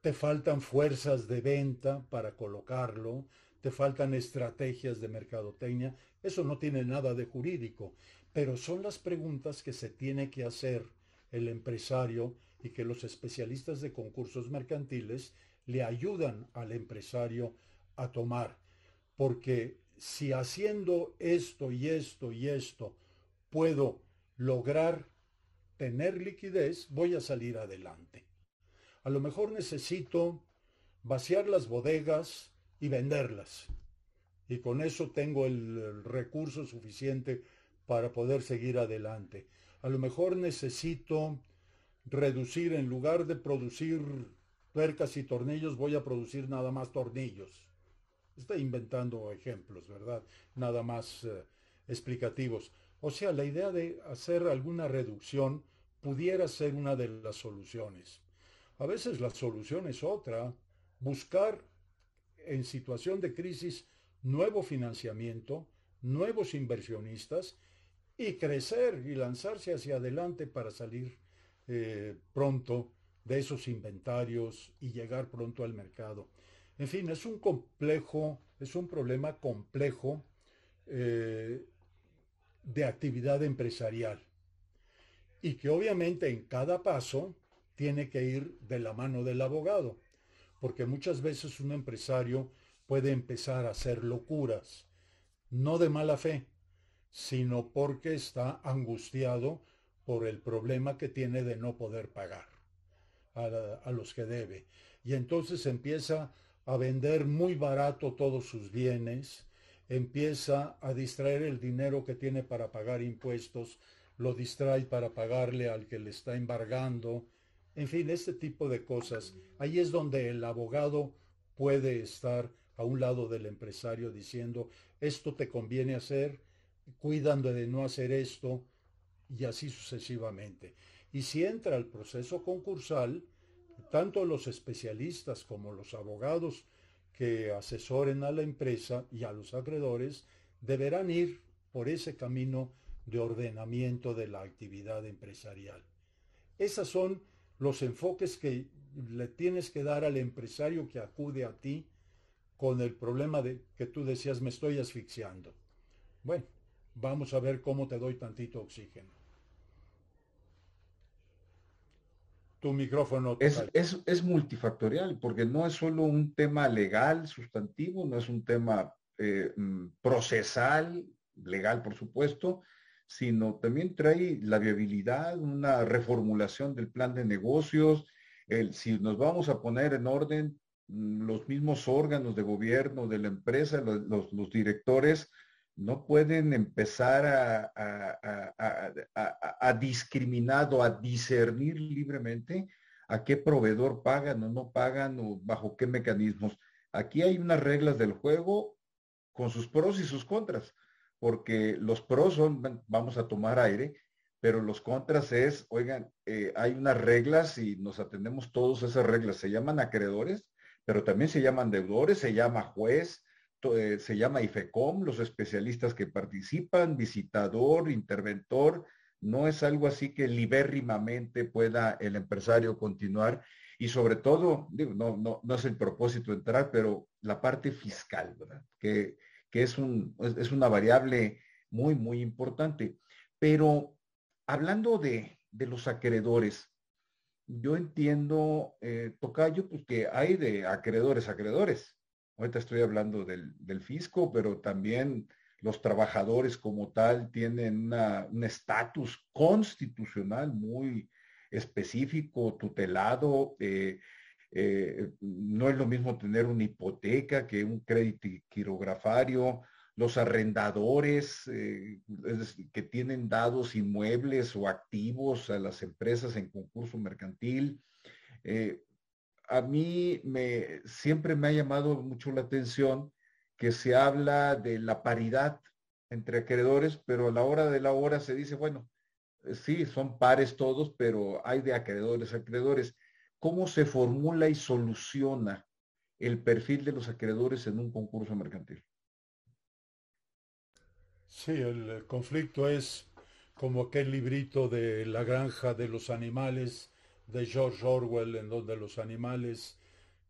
¿Te faltan fuerzas de venta para colocarlo? ¿Te faltan estrategias de mercadotecnia? Eso no tiene nada de jurídico, pero son las preguntas que se tiene que hacer el empresario y que los especialistas de concursos mercantiles le ayudan al empresario a tomar. Porque si haciendo esto y esto y esto puedo lograr tener liquidez, voy a salir adelante. A lo mejor necesito vaciar las bodegas y venderlas. Y con eso tengo el, recurso suficiente para poder seguir adelante. a lo mejor necesito reducir, en lugar de producir tuercas y tornillos, voy a producir nada más tornillos. Estoy inventando ejemplos, ¿verdad? Nada más eh, explicativos. O sea, la idea de hacer alguna reducción pudiera ser una de las soluciones. A veces la solución es otra, buscar en situación de crisis nuevo financiamiento, nuevos inversionistas y crecer y lanzarse hacia adelante para salir eh, pronto de esos inventarios y llegar pronto al mercado. En fin, es un complejo, es un problema complejo eh, de actividad empresarial y que obviamente en cada paso tiene que ir de la mano del abogado, porque muchas veces un empresario puede empezar a hacer locuras, no de mala fe, sino porque está angustiado por el problema que tiene de no poder pagar a, los que debe. Y entonces empieza a vender muy barato todos sus bienes, empieza a distraer el dinero que tiene para pagar impuestos, lo distrae para pagarle al que le está embargando, en fin, este tipo de cosas. Ahí es donde el abogado puede estar a un lado del empresario diciendo, esto te conviene hacer, cuidando de no hacer esto, y así sucesivamente. Y si entra el proceso concursal, tanto los especialistas como los abogados que asesoren a la empresa y a los acreedores deberán ir por ese camino de ordenamiento de la actividad empresarial. Esos son los enfoques que le tienes que dar al empresario que acude a ti con el problema de que tú decías me estoy asfixiando. Bueno, vamos a ver cómo te doy tantito oxígeno. Tu micrófono. Es, es, multifactorial, porque no es solo un tema legal, sustantivo, no es un tema eh, mm, procesal, legal por supuesto, sino también trae la viabilidad, una reformulación del plan de negocios, el, si nos vamos a poner en orden mm, los mismos órganos de gobierno de la empresa, los, los directores, no pueden empezar a, discriminar o a discernir libremente a qué proveedor pagan o no pagan o bajo qué mecanismos. Aquí hay unas reglas del juego con sus pros y sus contras, porque los pros son, vamos a tomar aire, pero los contras es, oigan, eh, hay unas reglas y nos atendemos todos a esas reglas. Se llaman acreedores, pero también se llaman deudores, se llama juez, eh, se llama IFECOM, los especialistas que participan, visitador, interventor, no es algo así que libérrimamente pueda el empresario continuar y sobre todo, digo, no, no, no es el propósito entrar, pero la parte fiscal, ¿verdad? Que, que es, un, es, una variable muy, muy importante. Pero hablando de, de los acreedores, yo entiendo, eh, Tocayo, pues que hay de acreedores, acreedores. Ahorita estoy hablando del, fisco, pero también los trabajadores como tal tienen un estatus constitucional muy específico, tutelado. Eh, eh, no es lo mismo tener una hipoteca que un crédito quirografario. Los arrendadores eh, que tienen dados inmuebles o activos a las empresas en concurso mercantil a mí me, siempre me ha llamado mucho la atención que se habla de la paridad entre acreedores, pero a la hora de la hora se dice, bueno, eh, sí, son pares todos, pero hay de acreedores, acreedores. ¿Cómo se formula y soluciona el perfil de los acreedores en un concurso mercantil? Sí, el conflicto es como aquel librito de la granja de los animales de George Orwell, en donde los animales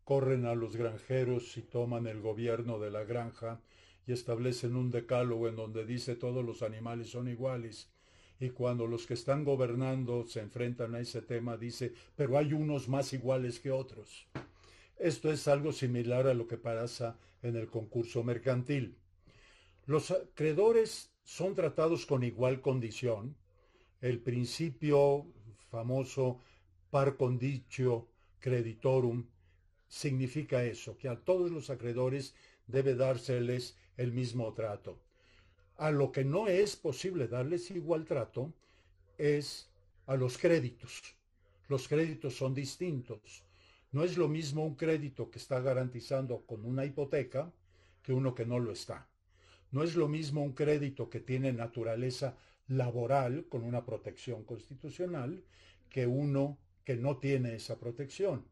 corren a los granjeros y toman el gobierno de la granja y establecen un decálogo en donde dice todos los animales son iguales. Y cuando los que están gobernando se enfrentan a ese tema, dice, pero hay unos más iguales que otros. Esto es algo similar a lo que pasa en el concurso mercantil. Los acreedores son tratados con igual condición. El principio famoso par condicio creditorum significa eso, que a todos los acreedores debe dárseles el mismo trato. A lo que no es posible darles igual trato es a los créditos. Los créditos son distintos. No es lo mismo un crédito que está garantizando con una hipoteca que uno que no lo está. No es lo mismo un crédito que tiene naturaleza laboral con una protección constitucional que uno que no tiene esa protección.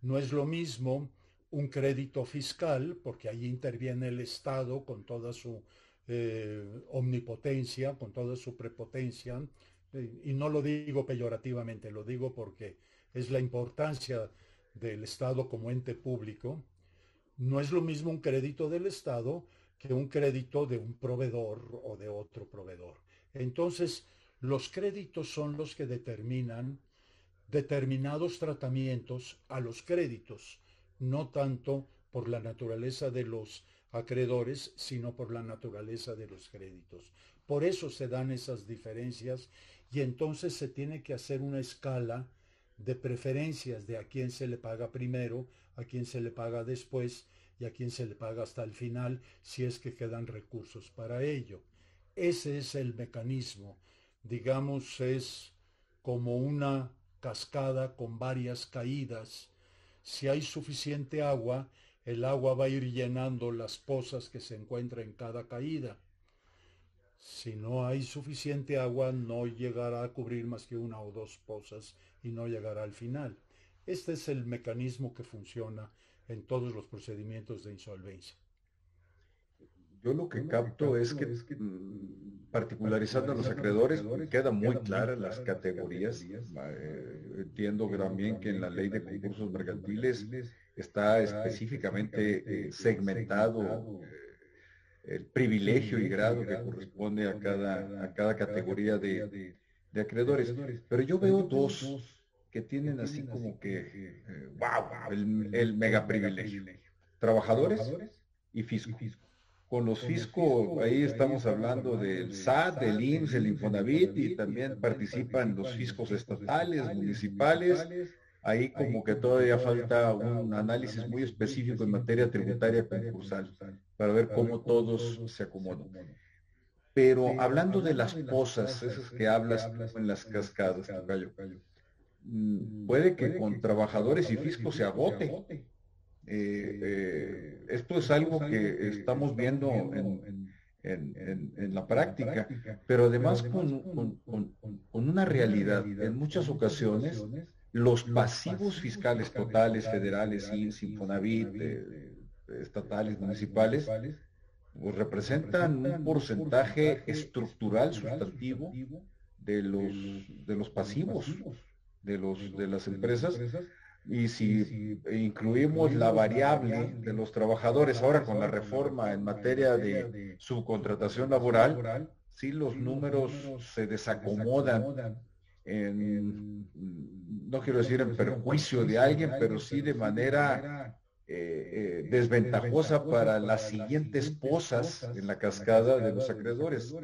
No es lo mismo un crédito fiscal, porque allí interviene el Estado con toda su eh, omnipotencia, con toda su prepotencia, eh, y no lo digo peyorativamente, lo digo porque es la importancia del Estado como ente público. No es lo mismo un crédito del Estado que un crédito de un proveedor o de otro proveedor. Entonces, los créditos son los que determinan determinados tratamientos a los créditos, no tanto por la naturaleza de los acreedores, sino por la naturaleza de los créditos. Por eso se dan esas diferencias y entonces se tiene que hacer una escala de preferencias de a quién se le paga primero, a quién se le paga después y a quién se le paga hasta el final si es que quedan recursos para ello. Ese es el mecanismo. Digamos, es como una cascada con varias caídas. Si hay suficiente agua, el agua va a ir llenando las pozas que se encuentran en cada caída. Si no hay suficiente agua, no llegará a cubrir más que una o dos pozas y no llegará al final. Este es el mecanismo que funciona en todos los procedimientos de insolvencia. Yo lo que capto es que, mm, particularizando a los acreedores, quedan muy claras las categorías. Eh, entiendo también que en la ley de concursos mercantiles está específicamente eh, segmentado eh, el privilegio y grado que corresponde a cada, a cada categoría de, acreedores. Pero yo veo dos que tienen así como que, wow, el, el mega privilegio. Trabajadores y fisco con los fiscos, ahí estamos hablando del SAT, del IMSS, el Infonavit y también participan los fiscos estatales, municipales. Ahí como que todavía falta un análisis muy específico en materia tributaria concursal para ver cómo todos se acomodan. Pero hablando de las posas, esas que hablas en las cascadas, mm, puede que con trabajadores y fiscos se agote eh, eh, esto es algo que estamos viendo en, la práctica, pero además con, una realidad. En muchas ocasiones, los pasivos fiscales totales, federales, Infonavit, estatales, municipales, pues representan un porcentaje estructural sustantivo de los, de los pasivos de, los, de las empresas. y si incluimos la variable de los trabajadores ahora con la reforma en materia de subcontratación laboral, sí los números se desacomodan en, no quiero decir en perjuicio de alguien, pero sí de manera eh, eh, desventajosa para las siguientes posas en la cascada de los acreedores.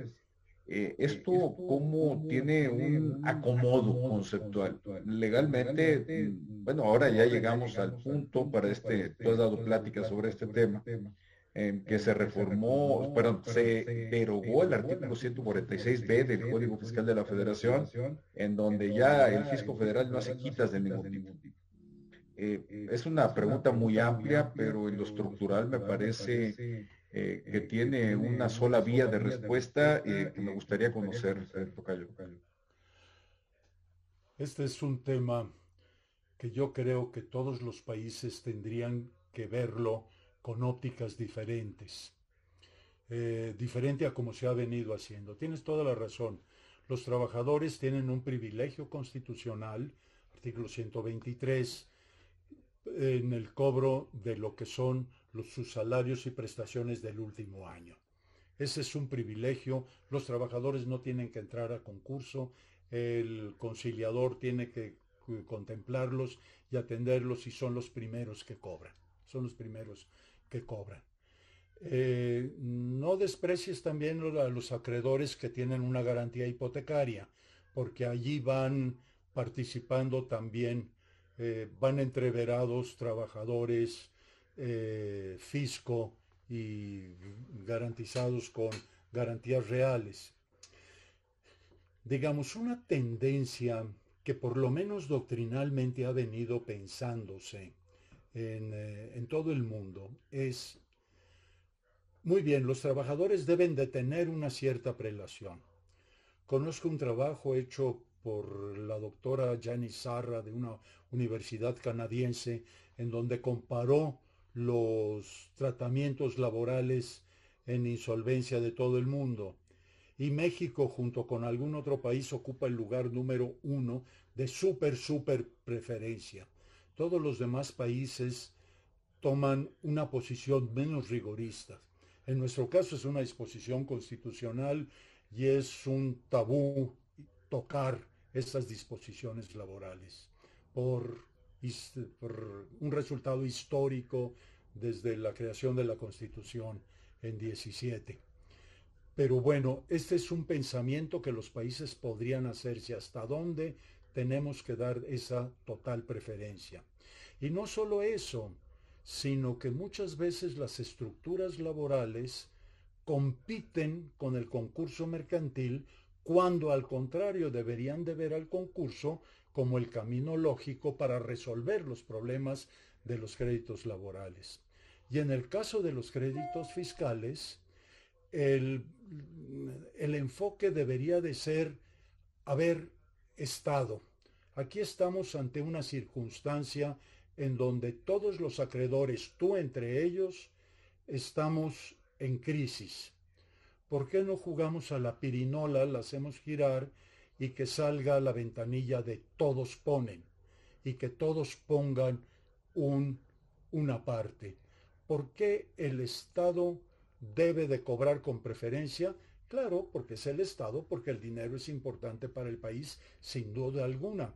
Eh, esto cómo tiene un acomodo conceptual. Legalmente, mm, bueno, ahora ya llegamos al punto para este, tú has dado plática sobre este tema, en que se reformó, perdón, se derogó el artículo 146b del Código Fiscal de la Federación, en donde ya el fisco federal no hace quitas de ningún tipo. Eh, es una pregunta muy amplia, pero en lo estructural me parece eh, que tiene una sola vía de respuesta eh, que me gustaría conocer, Tocayo. Este es un tema que yo creo que todos los países tendrían que verlo con ópticas diferentes, eh, diferente a como se ha venido haciendo. Tienes toda la razón. Los trabajadores tienen un privilegio constitucional, artículo 123, en el cobro de lo que son sus salarios y prestaciones del último año. Ese es un privilegio. Los trabajadores no tienen que entrar a concurso. El conciliador tiene que contemplarlos y atenderlos y son los primeros que cobran. Son los primeros que cobran. Eh, no desprecies también a los acreedores que tienen una garantía hipotecaria, porque allí van participando también, eh, van entreverados trabajadores, eh, fisco y garantizados con garantías reales. digamos, una tendencia que por lo menos doctrinalmente ha venido pensándose en, eh, en todo el mundo es, muy bien, los trabajadores deben de tener una cierta prelación. Conozco un trabajo hecho por la doctora Janice Sarra de una universidad canadiense en donde comparó los tratamientos laborales en insolvencia de todo el mundo. Y México, junto con algún otro país, ocupa el lugar número uno de súper, súper preferencia. Todos los demás países toman una posición menos rigorista. En nuestro caso es una disposición constitucional y es un tabú tocar estas disposiciones laborales por, un resultado histórico desde la creación de la Constitución en 17. Pero bueno, este es un pensamiento que los países podrían hacerse hasta dónde tenemos que dar esa total preferencia. Y no solo eso, sino que muchas veces las estructuras laborales compiten con el concurso mercantil cuando al contrario deberían de ver al concurso como el camino lógico para resolver los problemas de los créditos laborales. Y en el caso de los créditos fiscales, el, el enfoque debería de ser haber estado. Aquí estamos ante una circunstancia en donde todos los acreedores, tú entre ellos, estamos en crisis. ¿Por qué no jugamos a la pirinola, la hacemos girar y que salga la ventanilla de todos ponen y que todos pongan un, una parte? ¿Por qué el Estado debe de cobrar con preferencia? Claro, porque es el Estado, porque el dinero es importante para el país, sin duda alguna.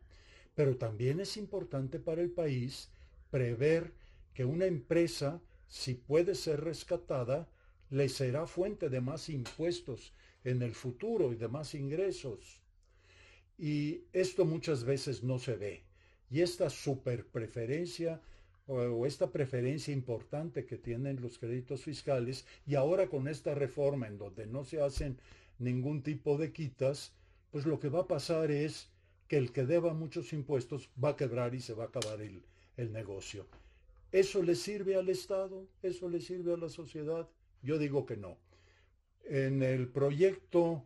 Pero también es importante para el país prever que una empresa, si puede ser rescatada, le será fuente de más impuestos en el futuro y de más ingresos. Y esto muchas veces no se ve. Y esta superpreferencia o esta preferencia importante que tienen los créditos fiscales y ahora con esta reforma en donde no se hacen ningún tipo de quitas, pues lo que va a pasar es que el que deba muchos impuestos va a quebrar y se va a acabar el, el negocio. ¿Eso le sirve al Estado? ¿Eso le sirve a la sociedad? Yo digo que no. En el proyecto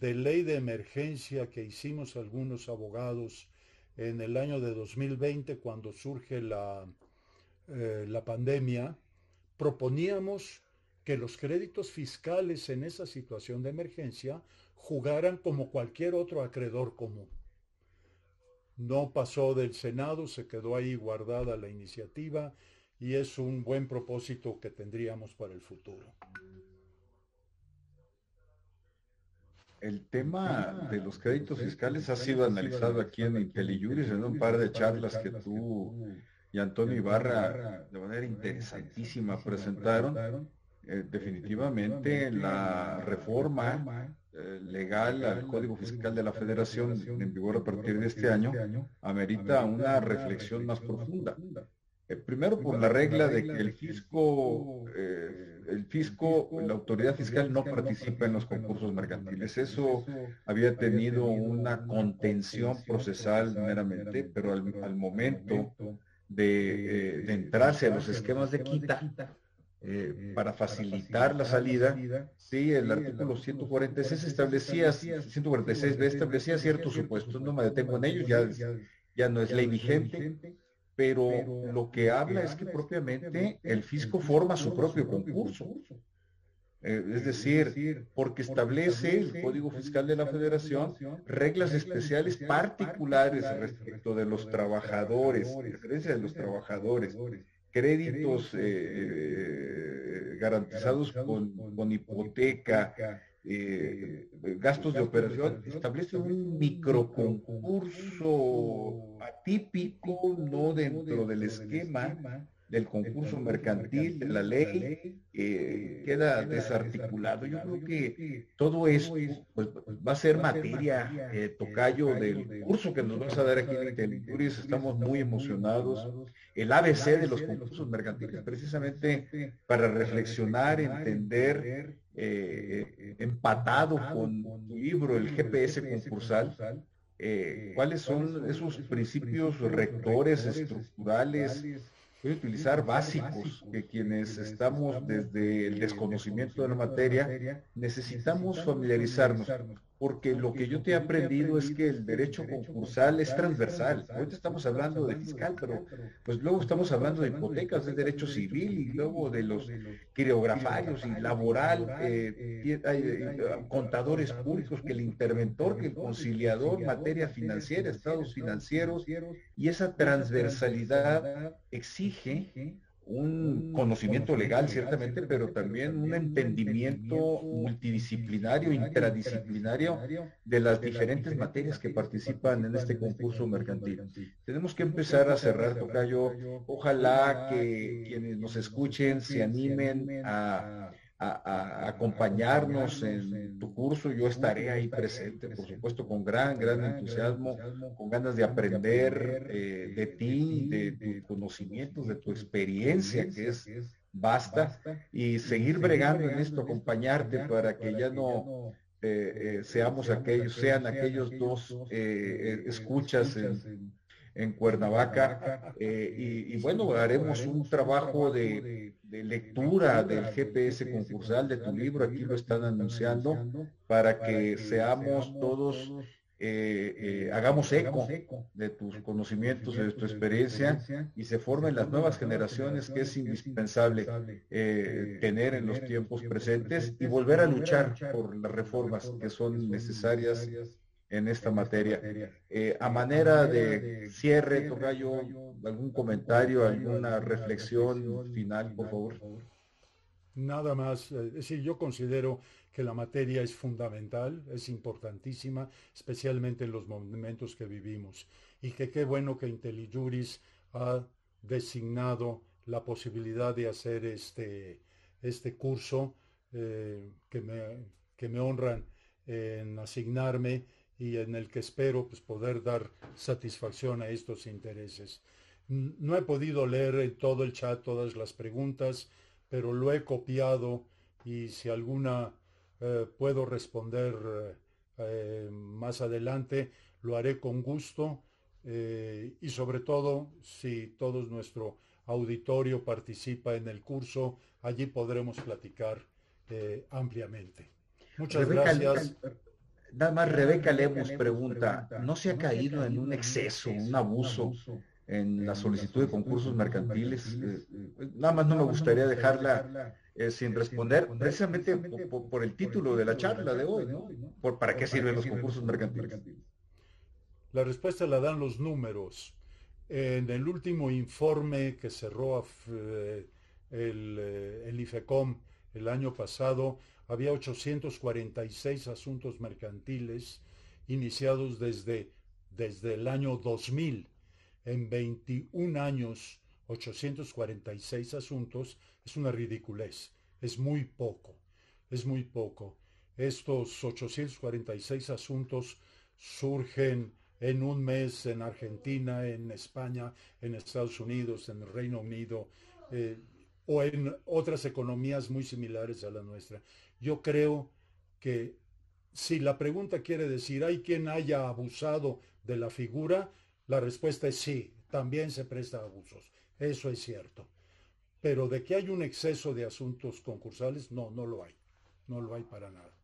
de ley de emergencia que hicimos algunos abogados en el año de 2020, cuando surge la, eh, la pandemia, proponíamos que los créditos fiscales en esa situación de emergencia jugaran como cualquier otro acreedor común. No pasó del Senado, se quedó ahí guardada la iniciativa y es un buen propósito que tendríamos para el futuro. El tema de los créditos fiscales ha sido analizado aquí en IntelliJuris en un par de charlas que tú y Antonio Ibarra de manera interesantísima presentaron. Eh, definitivamente la reforma eh, legal al Código Fiscal de la Federación en vigor a partir de este año amerita una reflexión más profunda. Eh, primero por la regla de que el fisco, eh, el fisco, la autoridad fiscal no participa en los concursos mercantiles. Eso había tenido una contención procesal meramente, pero al, momento de, de, entrarse a los esquemas de quita, eh, para facilitar la salida, sí, el artículo 146 establecía, 146b establecía ciertos supuestos, no me detengo en ellos, ya, ya no es ley vigente, pero lo que habla es que propiamente el fisco forma su propio concurso. Eh, es decir, porque establece el Código Fiscal de la Federación reglas especiales particulares respecto de los trabajadores, referencia de los trabajadores, créditos eh, eh, garantizados con, con hipoteca, eh, gastos de operación, establece un microconcurso atípico, no dentro del esquema del concurso mercantil, de la ley, queda desarticulado. Yo creo que todo esto pues, va a ser materia, tocayo del curso que nos vas a dar aquí en Intelituris. Estamos muy emocionados. El ABC de los concursos mercantiles, precisamente para reflexionar, entender eh, empatado con tu libro, el GPS concursal, cuáles son esos principios rectores estructurales utilizar básicos que quienes estamos desde el desconocimiento de la materia necesitamos familiarizarnos porque lo que yo te he aprendido es que el derecho concursal es transversal. Ahorita estamos hablando de fiscal, pero pues luego estamos hablando de hipotecas, del derecho civil y luego de los criografarios y laboral, eh, hay contadores públicos, que el interventor, que el conciliador, materia financiera, estados financieros, y esa transversalidad exige un conocimiento legal, ciertamente, pero también un entendimiento multidisciplinario, interdisciplinario de las diferentes materias que participan en este concurso mercantil. Tenemos que empezar a cerrar, Tocayo. Ojalá que quienes nos escuchen se animen a a, acompañarnos en tu curso. Yo estaré ahí presente, por supuesto, con gran, gran entusiasmo, con ganas de aprender eh, de ti, de tus conocimientos, de tu experiencia, que es basta, y seguir bregando en esto, acompañarte para que ya no eh, eh, seamos aquellos, sean aquellos dos escuchas en Cuernavaca. y, bueno, haremos un trabajo de, lectura del GPS concursal de tu libro, aquí lo están anunciando, para que seamos todos, eh, eh, hagamos eco de tus conocimientos, de tu experiencia y se formen las nuevas generaciones que es indispensable eh, tener en los tiempos presentes y volver a luchar por las reformas que son necesarias en esta materia. Eh, a manera de cierre, Tocayo, algún comentario, alguna reflexión final, por favor. Nada más, eh, es decir, yo considero que la materia es fundamental, es importantísima, especialmente en los momentos que vivimos, y que qué bueno que IntelliJuris ha designado la posibilidad de hacer este, este curso eh, que, me, que me honran en asignarme y en el que espero pues, poder dar satisfacción a estos intereses. No he podido leer en todo el chat todas las preguntas, pero lo he copiado y si alguna eh, puedo responder eh, eh, más adelante, lo haré con gusto y sobre todo si todo nuestro auditorio participa en el curso, allí podremos platicar ampliamente. Muchas gracias. Nada más Rebeca Lemos pregunta, ¿no se ha caído en un exceso, un abuso en la solicitud de concursos mercantiles? Eh, nada más no me gustaría dejarla eh, sin responder, precisamente por, el título de la charla de hoy, ¿no? Por, ¿Para qué sirven los concursos mercantiles? La respuesta la dan los números. En el último informe que cerró eh, el, el IFECOM el año pasado, había 846 asuntos mercantiles iniciados desde, desde el año 2000. En 21 años, 846 asuntos es una ridiculez, es muy poco, es muy poco. Estos 846 asuntos surgen en un mes en Argentina, en España, en Estados Unidos, en el Reino Unido eh, o en otras economías muy similares a la nuestra. Yo creo que si la pregunta quiere decir, ¿hay quien haya abusado de la figura? La respuesta es sí, también se presta abusos. Eso es cierto. Pero de que hay un exceso de asuntos concursales, no, no lo hay. No lo hay para nada.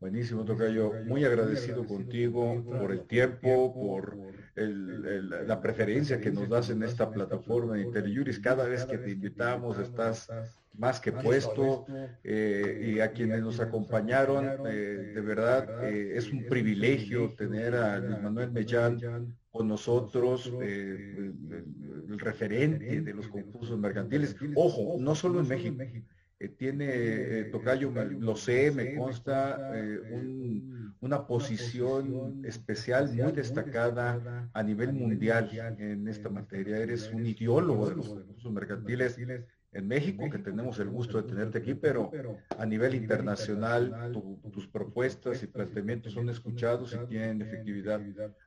Buenísimo, Tocayo. Muy agradecido contigo por el tiempo, por la preferencia que nos das en esta plataforma de Interjuris. Cada vez que te invitamos estás más que puesto eh, y a quienes nos acompañaron, eh, de verdad eh, es un privilegio tener a Luis Manuel Mellán con nosotros, el referente de los concursos mercantiles. Ojo, no solo en México eh, tiene, eh, Tocayo, lo sé, me consta, eh, una posición especial muy destacada a nivel mundial en esta materia. Eres un ideólogo de los recursos mercantiles en México, que tenemos el gusto de tenerte aquí, pero a nivel internacional tus propuestas y planteamientos son escuchados y tienen efectividad.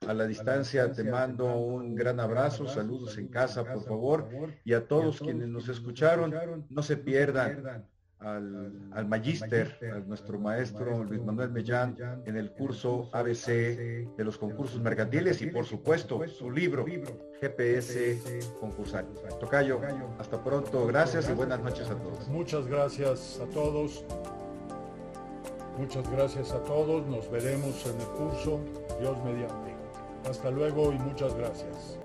A la distancia te mando un gran abrazo, saludos en casa, por favor, y a todos quienes nos escucharon, no se pierdan al, al magíster, a nuestro maestro Luis Manuel Mellán en el curso ABC de los concursos mercantiles y por supuesto su libro GPS concursal. Tocayo, hasta pronto, gracias y buenas noches a todos. Muchas gracias a todos. Muchas gracias a todos. Nos veremos en el curso. Dios mediante. Hasta luego y muchas gracias.